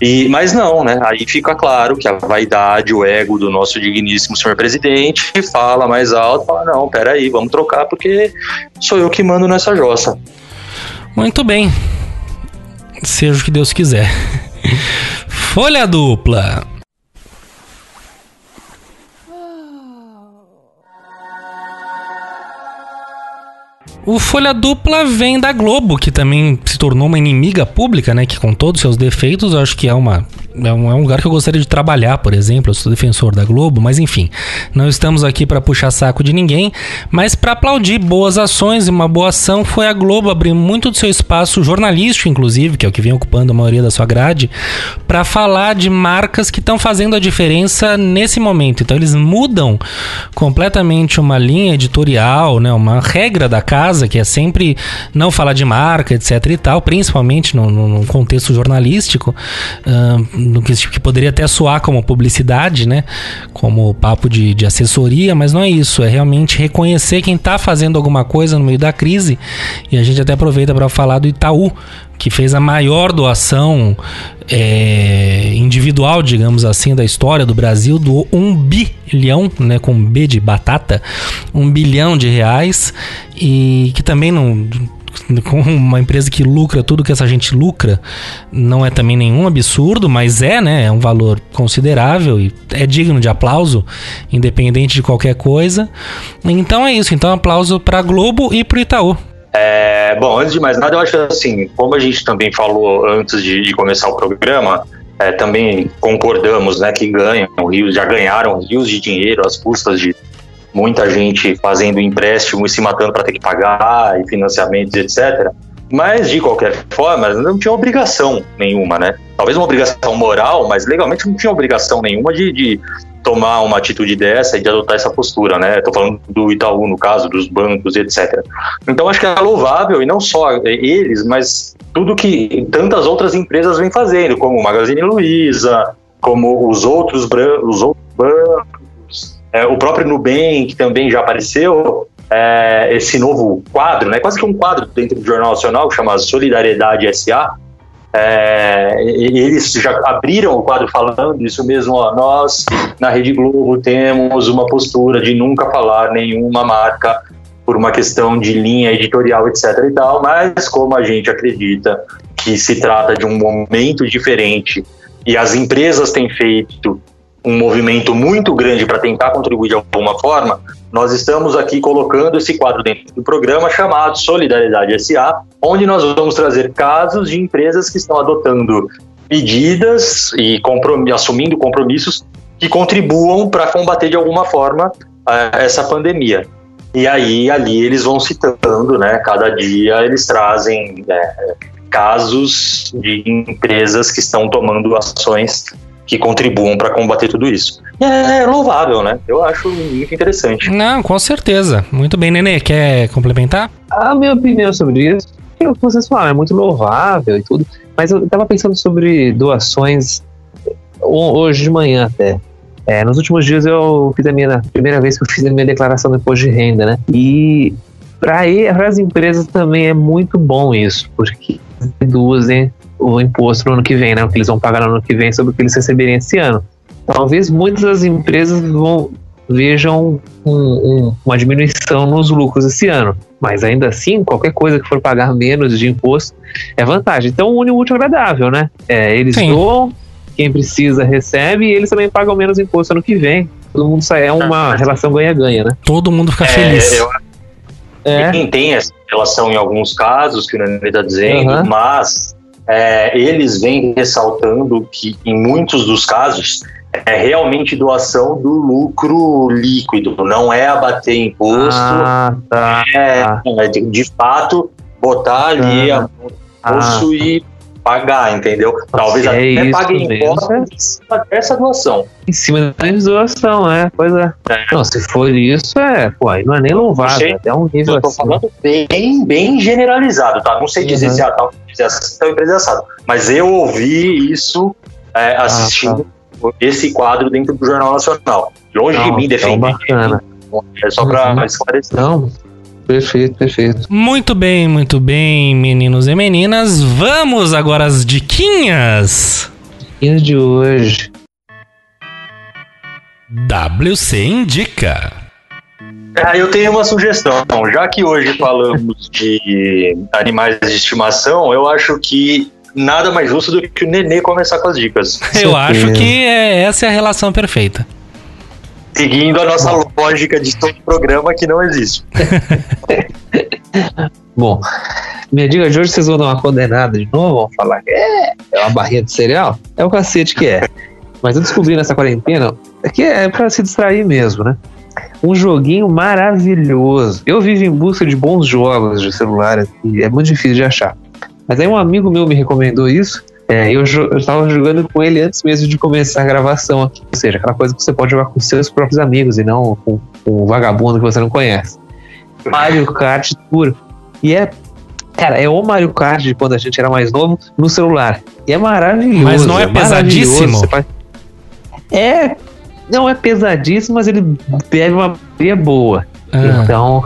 E, mas não, né? Aí fica claro que a vaidade, o ego do nosso digníssimo senhor presidente fala mais alto, fala, não, peraí, vamos trocar porque sou eu que mando nessa jossa. Muito bem. Seja o que Deus quiser. Folha dupla. O Folha Dupla vem da Globo, que também se tornou uma inimiga pública, né? Que com todos os seus defeitos, eu acho que é uma é um, é um lugar que eu gostaria de trabalhar, por exemplo. Eu sou defensor da Globo, mas enfim, não estamos aqui para puxar saco de ninguém, mas para aplaudir boas ações e uma boa ação foi a Globo abrir muito do seu espaço jornalístico, inclusive, que é o que vem ocupando a maioria da sua grade, para falar de marcas que estão fazendo a diferença nesse momento. Então eles mudam completamente uma linha editorial, né, uma regra da casa que é sempre não falar de marca, etc e tal, principalmente no, no- no contexto jornalístico, ah, no que, que poderia até soar como publicidade, né, como papo de, de assessoria, mas não é isso, é realmente reconhecer quem está fazendo alguma coisa no meio da crise e a gente até aproveita para falar do Itaú, que fez a maior doação é, individual, digamos assim, da história do Brasil, doou um bilhão, né, com B de batata, um bilhão de reais, e que também não. Com uma empresa que lucra tudo que essa gente lucra, não é também nenhum absurdo, mas é, né? É um valor considerável e é digno de aplauso, independente de qualquer coisa. Então é isso. Então, aplauso para Globo e para Itaú. Bom, antes de mais nada, eu acho assim, como a gente também falou antes de, de começar o programa, é, também concordamos né, que ganham rios, já ganharam rios de dinheiro às custas de muita gente fazendo empréstimo e se matando para ter que pagar, e financiamentos, etc. Mas, de qualquer forma, não tinha obrigação nenhuma, né? Talvez uma obrigação moral, mas legalmente não tinha obrigação nenhuma de, de tomar uma atitude dessa e de adotar essa postura, né? Estou falando do Itaú, no caso, dos bancos, etc. Então, acho que é louvável, e não só eles, mas tudo que tantas outras empresas vêm fazendo, como o Magazine Luiza, como os outros, os outros bancos, é, o próprio Nubank também já apareceu, é, esse novo quadro, né, quase que um quadro dentro do Jornal Nacional, que chama Solidariedade SA, é, eles já abriram o quadro falando isso mesmo, ó, nós na Rede Globo temos uma postura de nunca falar nenhuma marca por uma questão de linha editorial, etc e tal, mas como a gente acredita que se trata de um momento diferente e as empresas têm feito um movimento muito grande para tentar contribuir de alguma forma, nós estamos aqui colocando esse quadro dentro do programa chamado Solidariedade SA, onde nós vamos trazer casos de empresas que estão adotando medidas e comprom- assumindo compromissos que contribuam para combater de alguma forma eh, essa pandemia. E aí ali eles vão citando, né? Cada dia eles trazem eh, casos de empresas que estão tomando ações que contribuam para combater tudo isso. E é louvável, né? Eu acho muito interessante. Não, com certeza. Muito bem, Nenê. Quer complementar? A minha opinião sobre isso, é o que vocês falaram, é muito louvável e tudo, mas eu tava pensando sobre doações ho- hoje de manhã até. É, nos últimos dias eu fiz a minha, a primeira vez que eu fiz a minha declaração do imposto de renda, né? E para as empresas também é muito bom isso, porque reduzem o imposto no ano que vem, né? O que eles vão pagar no ano que vem sobre o que eles receberem esse ano. Talvez muitas das empresas vão, vejam um- um- uma diminuição nos lucros esse ano. Mas ainda assim, qualquer coisa que for pagar menos de imposto é vantagem. Então une o útil agradável, né? É, eles Sim. doam, quem precisa recebe e eles também pagam menos imposto ano que vem. Todo mundo sai, é uma relação ganha-ganha, né? Todo mundo fica É, feliz. eu É, Tem, tem essa relação em alguns casos que o Nenê está dizendo, Aham. mas é, eles vêm ressaltando que em muitos dos casos é realmente doação do lucro líquido, não é abater imposto, Ah, tá. é, é de, de fato botar ali Ah. a imposto e pagar, entendeu? Talvez É até isso paguem mesmo. imposto em cima dessa doação. Em cima da doação, é, pois é. Não, se for isso, é, pô, aí não é nem Sei. é até um nível Eu tô assim. falando bem, bem generalizado, tá? Não sei dizer Uhum. se a tal empresa assim, tal empresa é assado. Mas eu ouvi isso é, assistindo esse quadro dentro do Jornal Nacional. Longe de Não, mim então defender. É só pra Uhum. esclarecer. Não, perfeito, perfeito. Muito bem, muito bem, meninos e meninas. Vamos agora às diquinhas. E de hoje. WC Indica. Ah, eu tenho uma sugestão. Já que hoje falamos de animais de estimação, eu acho que nada mais justo do que o Nenê começar com as dicas. Eu acho que é- essa é a relação perfeita. Seguindo a nossa lógica de todo programa que não existe. Bom, minha dica de hoje, vocês vão dar uma condenada de novo, vão falar que é, é uma barrinha de cereal? É o cacete que é. Mas eu descobri nessa quarentena que é pra se distrair mesmo, né? Um joguinho maravilhoso. Eu vivo em busca de bons jogos de celular e é muito difícil de achar. Mas aí um amigo meu me recomendou isso. É, eu, jo- eu tava jogando com ele antes mesmo de começar a gravação aqui. Ou seja, aquela coisa que você pode jogar com seus próprios amigos e não com, com um vagabundo que você não conhece. Mario Kart Tour. E é. Cara, é o Mario Kart de quando a gente era mais novo no celular. E é maravilhoso. Mas não é maravilhoso. pesadíssimo? Faz- É. Não é pesadíssimo, mas ele bebe uma bateria boa. Ah, Então,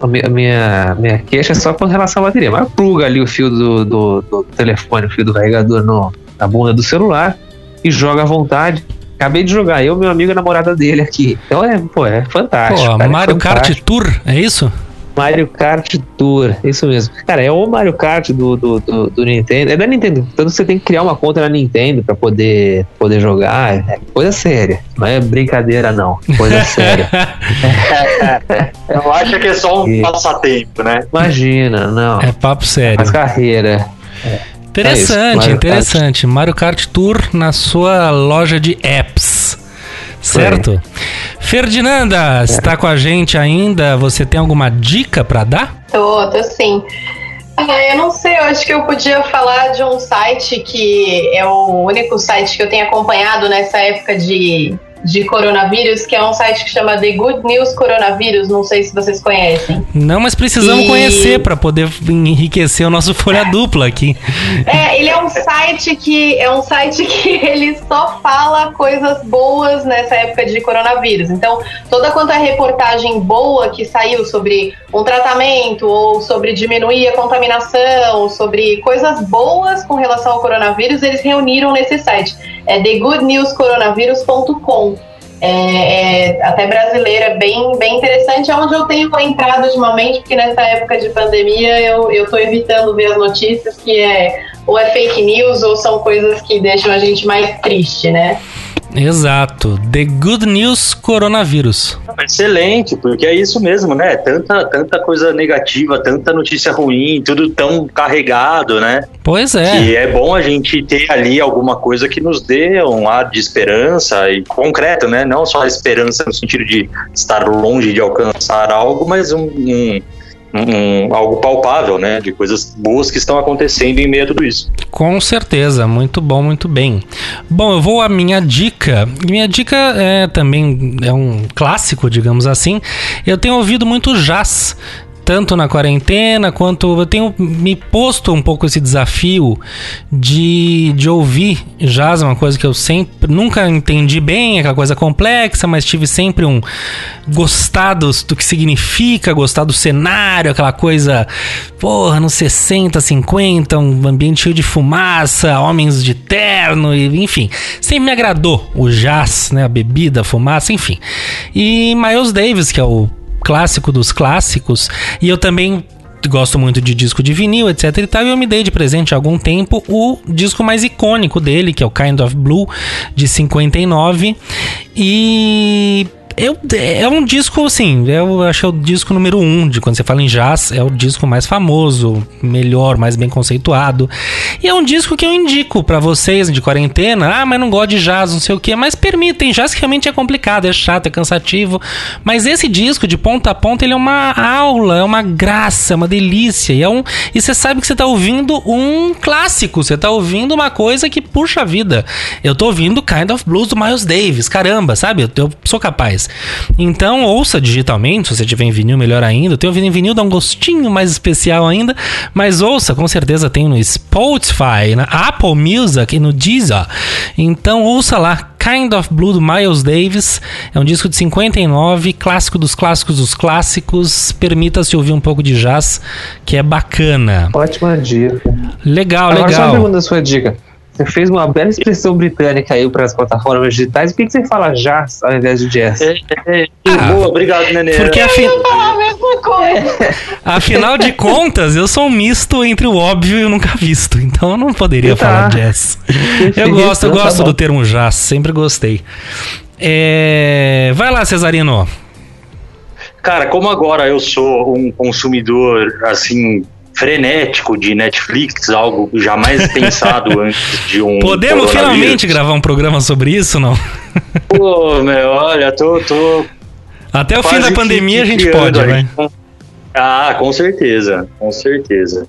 a mi- a minha, minha queixa é só com relação à bateria. Mas pluga ali o fio do, do, do telefone, o fio do carregador no, na bunda do celular e joga à vontade. Acabei de jogar, eu, meu amigo e a namorada dele aqui. Então é, pô, é fantástico. pô, cara, é Mario Kart fantástico. Tour, é isso? Mario Kart Tour, isso mesmo. Cara, é o Mario Kart do, do, do, do Nintendo. É da Nintendo. Então você tem que criar uma conta na Nintendo pra poder, poder jogar. É coisa séria. Não é brincadeira, não. Coisa séria. Eu acho que é só um E- passatempo, né? Imagina, não. É papo sério. Faz carreira. Interessante, É isso, Mario interessante. Mario Kart Tour na sua loja de apps. Certo? Ferdinanda, está com a gente ainda? Você tem alguma dica pra dar? Tô, tô sim. Ah, eu não sei, eu acho que eu podia falar de um site que é o único site que eu tenho acompanhado nessa época de, de coronavírus, que é um site que chama The Good News Coronavírus, não sei se vocês conhecem. Não, mas precisamos E- conhecer pra poder enriquecer o nosso folha dupla aqui. É, ele é um site que é um site que ele só fala coisas boas nessa época de coronavírus. Então, toda quanto é reportagem boa que saiu sobre um tratamento ou sobre diminuir a contaminação, sobre coisas boas com relação ao coronavírus, eles reuniram nesse site. É thegoodnewscoronavirus.com. É, é, até brasileira, bem, bem interessante, é onde eu tenho entrado ultimamente, porque nessa época de pandemia eu, tô evitando ver as notícias que é ou é fake news ou são coisas que deixam a gente mais triste, né? Exato. The Good News Coronavírus. Excelente, porque é isso mesmo, né? Tanta, tanta coisa negativa, tanta notícia ruim, tudo tão carregado, né? Pois é. Que é bom a gente ter ali alguma coisa que nos dê um ar de esperança e concreto, né? Não só a esperança no sentido de estar longe de alcançar algo, mas um, um- um- algo palpável, né? De coisas boas que estão acontecendo em meio a tudo isso. Com certeza, muito bom, muito bem. Bom, eu vou à minha dica. Minha dica é também é um clássico, digamos assim. Eu tenho ouvido muito jazz. Tanto na quarentena quanto eu tenho me posto um pouco esse desafio de, de ouvir jazz, uma coisa que eu sempre nunca entendi bem, aquela coisa complexa, mas tive sempre um gostado do que significa, gostar do cenário, aquela coisa, porra, nos 60, 50, um ambiente cheio de fumaça, homens de terno, e, enfim. Sempre me agradou o jazz, né, a bebida, a fumaça, enfim. E Miles Davis, que é o clássico dos clássicos, e eu também gosto muito de disco de vinil, etc e tal, e eu me dei de presente há algum tempo o disco mais icônico dele, que é o Kind of Blue, de 59, e eu, é um disco, assim, eu acho é o disco número um de quando você fala em jazz, é o disco mais famoso, melhor, mais bem conceituado. E é um disco que eu indico para vocês de quarentena. Ah, mas não gosto de jazz, não sei o que, mas permitem. Jazz que realmente é complicado, é chato, é cansativo. Mas esse disco, de ponta a ponta, ele é uma aula, é uma graça, é uma delícia. E, é um, e você sabe que você tá ouvindo um clássico, você tá ouvindo uma coisa que puxa a vida. Eu tô ouvindo Kind of Blues do Miles Davis, caramba, sabe? Eu, eu sou capaz. Então, ouça digitalmente, se você tiver em vinil, melhor ainda. Tem ouvido em vinil, dá um gostinho mais especial ainda. Mas ouça, com certeza tem no Spotify, na Apple Music e no Deezer. Então, ouça lá. Kind of Blue do Miles Davis. É um disco de 59, clássico dos clássicos dos clássicos. Permita-se ouvir um pouco de jazz, que é bacana. Ótima dica. Legal, Agora só uma legal. pergunta da sua dica. Você fez uma bela expressão britânica aí para as plataformas digitais. Por que que você fala jazz ao invés de jazz? É, é, é, Ah, boa, obrigado, Nenê. Porque afi- Ah, a mesma coisa. afinal de contas, eu sou um misto entre o óbvio e o nunca visto. Então eu não poderia Tá. falar jazz. Eu gosto, eu tá gosto bom. do termo jazz, sempre gostei. É, Vai lá, Cesarino. Cara, como agora eu sou um consumidor, assim, frenético de Netflix, algo jamais pensado antes de um. Podemos finalmente gravar um programa sobre isso, não? Pô, meu, olha, tô. tô Até o fim da pandemia a gente pode, vai. Ah, com certeza, com certeza.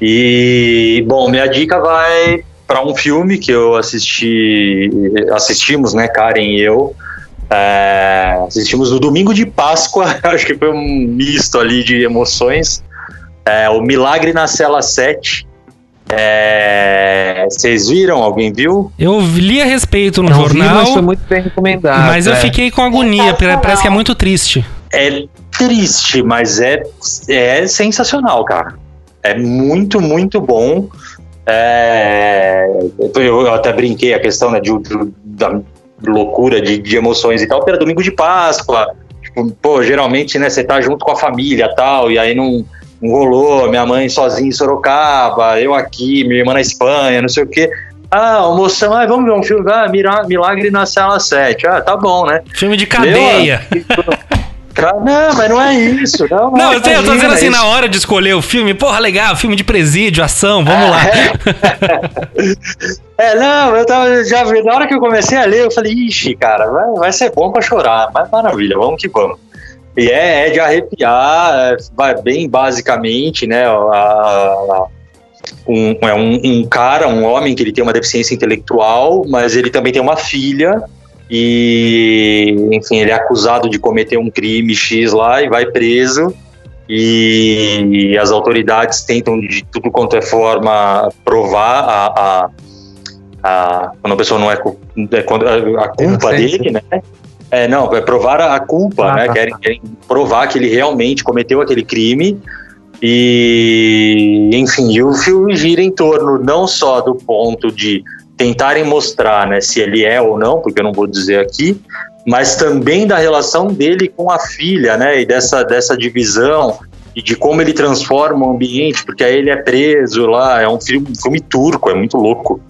E, bom, minha dica vai para um filme que eu assisti, assistimos, né, Karen e eu. É, assistimos no domingo de Páscoa, acho que foi um misto ali de emoções. É, o Milagre na Cela 7. É, vocês viram? Alguém viu? Eu li a respeito no Não vi, jornal, mas foi muito bem recomendado. mas eu é. fiquei com agonia, parece que é muito triste. É triste, mas é, é sensacional, cara. É muito, muito bom. É, eu até brinquei a questão né, de, de- da loucura de, de emoções e tal, pelo domingo de Páscoa. Tipo, pô, geralmente, né, você tá junto com a família e tal, e aí não rolou, minha mãe sozinha em Sorocaba, eu aqui, minha irmã na Espanha, não sei o quê. Ah, almoção, ah, vamos ver um filme, ah, Milagre na Cela 7. Ah, tá bom, né? Filme de cadeia. Não, mas não é isso. Não, Não, eu, sei, eu tô imagina dizendo assim, na hora de escolher o filme, porra, legal, filme de presídio, ação, vamos lá. É, não, eu tava já na hora que eu comecei a ler, eu falei, ixi, cara, vai, vai ser bom pra chorar, mas maravilha, vamos que vamos. E é, é de arrepiar, é, vai bem basicamente, né? a- a- um, é um, um cara, um homem que ele tem uma deficiência intelectual, mas ele também tem uma filha e, enfim, ele é acusado de cometer um crime X lá e vai preso. E as autoridades tentam de tudo quanto é forma provar a, a, a- quando a pessoa não é, é a, culpa dele, né? É, não, é provar a, culpa, Ah, né? tá. Querem, querem provar que ele realmente cometeu aquele crime. E, enfim, o filme gira em torno não só do ponto de tentarem mostrar né, se ele é ou não, porque eu não vou dizer aqui, mas também da relação dele com a filha, né? E dessa, dessa divisão e de como ele transforma o ambiente, porque aí ele é preso lá, é um filme, um filme turco, é muito louco.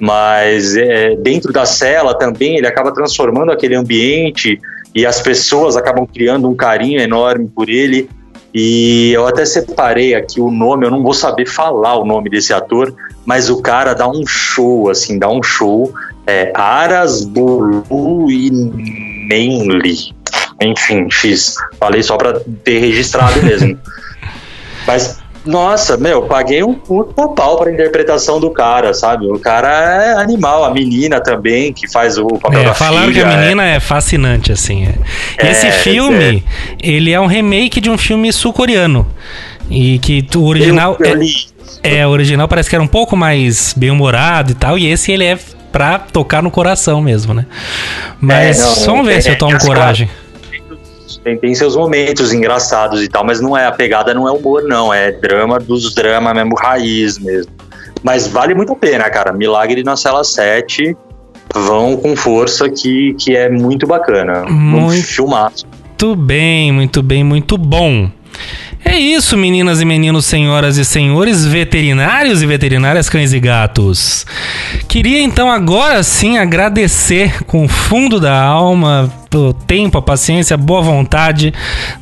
Mas é, dentro da cela também ele acaba transformando aquele ambiente e as pessoas acabam criando um carinho enorme por ele. E eu até separei aqui o nome, eu não vou saber falar o nome desse ator, mas o cara dá um show, assim, dá um show. É Aras Bulu e Menli. Enfim, X. Falei só pra ter registrado mesmo. mas, nossa, meu, paguei um puto pau pra interpretação do cara, sabe? O cara é animal, a menina também, que faz o papel É, da falaram que filha, a é- menina é, fascinante, assim. é. É, Esse filme, ele é um remake de um filme sul-coreano. E que o original. Eu, eu é-. É, o original parece que era um pouco mais bem-humorado e tal, e esse ele é pra tocar no coração mesmo, né? Mas É, não, vamos ver é, se eu tomo coragem. Tem, tem seus momentos engraçados e tal, mas não é a pegada, não é humor, não. É drama dos dramas mesmo, raiz mesmo. Mas vale muito a pena, cara. Milagre na Cela 7. Vão com força que, que é muito bacana. Um Muito. filmaço. Muito bem, muito bem, muito bom. É isso, meninas e meninos, senhoras e senhores, veterinários e veterinárias, cães e gatos. Queria então agora sim agradecer com o fundo da alma o tempo, a paciência, a boa vontade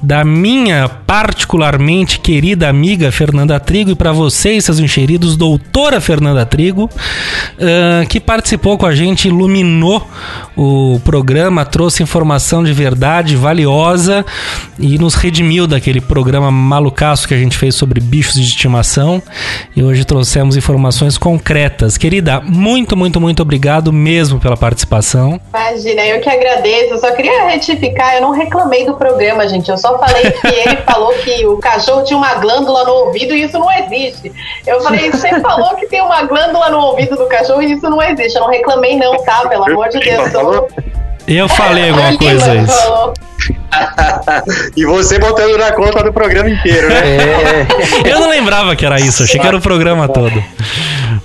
da minha particularmente querida amiga Fernanda Trigo e para vocês, seus encheridos, doutora Fernanda Trigo, ah, que participou com a gente, iluminou o programa, trouxe informação de verdade valiosa e nos redimiu daquele programa malucaço que a gente fez sobre bichos de estimação. E hoje trouxemos informações concretas. Querida, muito, muito, muito obrigado mesmo pela participação. Imagina, eu que agradeço. Só queria retificar, eu não reclamei do programa, gente. Eu só falei que ele falou que o cachorro tinha uma glândula no ouvido e isso não existe. Eu falei, você falou que tem uma glândula no ouvido do cachorro e isso não existe. Eu não reclamei, não, tá? Pelo amor de Deus. Eu... Eu falei alguma coisa Lima isso. falou. e você botando na conta do programa inteiro, né? É, Eu não lembrava que era isso, achei que era o programa todo.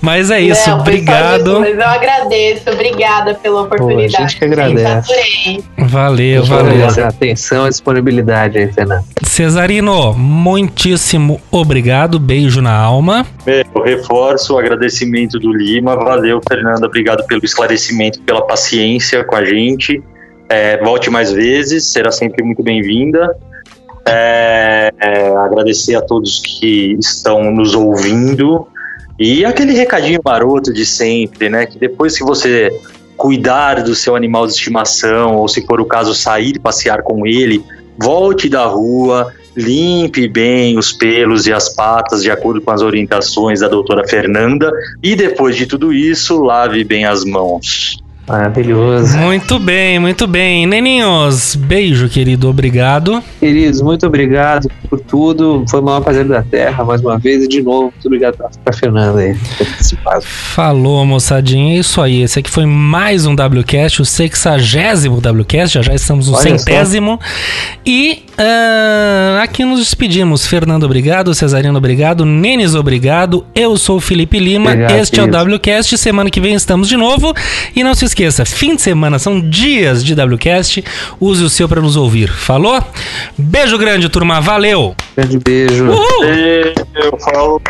Mas é isso, Não, obrigado. mas eu agradeço, obrigada pela oportunidade. a gente que agradece. Adorei. Valeu, valeu. valeu. Atenção e disponibilidade aí, Fernando. Cesarino, muitíssimo obrigado, beijo na alma. Eu reforço o agradecimento do Lima. Valeu, Fernanda. Obrigado pelo esclarecimento, pela paciência com a gente. É, volte mais vezes, será sempre muito bem-vinda. É, é, agradecer a todos que estão nos ouvindo. E aquele recadinho maroto de sempre, né? Que depois que você cuidar do seu animal de estimação, ou se for o caso, sair passear com ele, volte da rua, limpe bem os pelos e as patas de acordo com as orientações da doutora Fernanda e depois de tudo isso, lave bem as mãos. Maravilhoso. Muito bem, muito bem. Neninhos, beijo, querido, obrigado. Queridos, muito obrigado por tudo. Foi o maior prazer da Terra, mais uma vez. E de novo, muito obrigado pra, pra Fernanda aí por ter participado. Falou, moçadinha. É isso aí. Esse aqui foi mais um WCast, o sexagésimo WCast. Já já estamos no Olha só. centésimo. E ah, aqui nos despedimos. Fernando, obrigado. Cesarino, obrigado. Nenes, obrigado. Eu sou o Felipe Lima. Obrigado, este é o querido. WCast. Semana que vem estamos de novo. E não se esqueça, fim de semana são dias de WCast. Use o seu para nos ouvir. Falou? Beijo grande, turma. Valeu! Grande beijo. Uhul! Eu falo.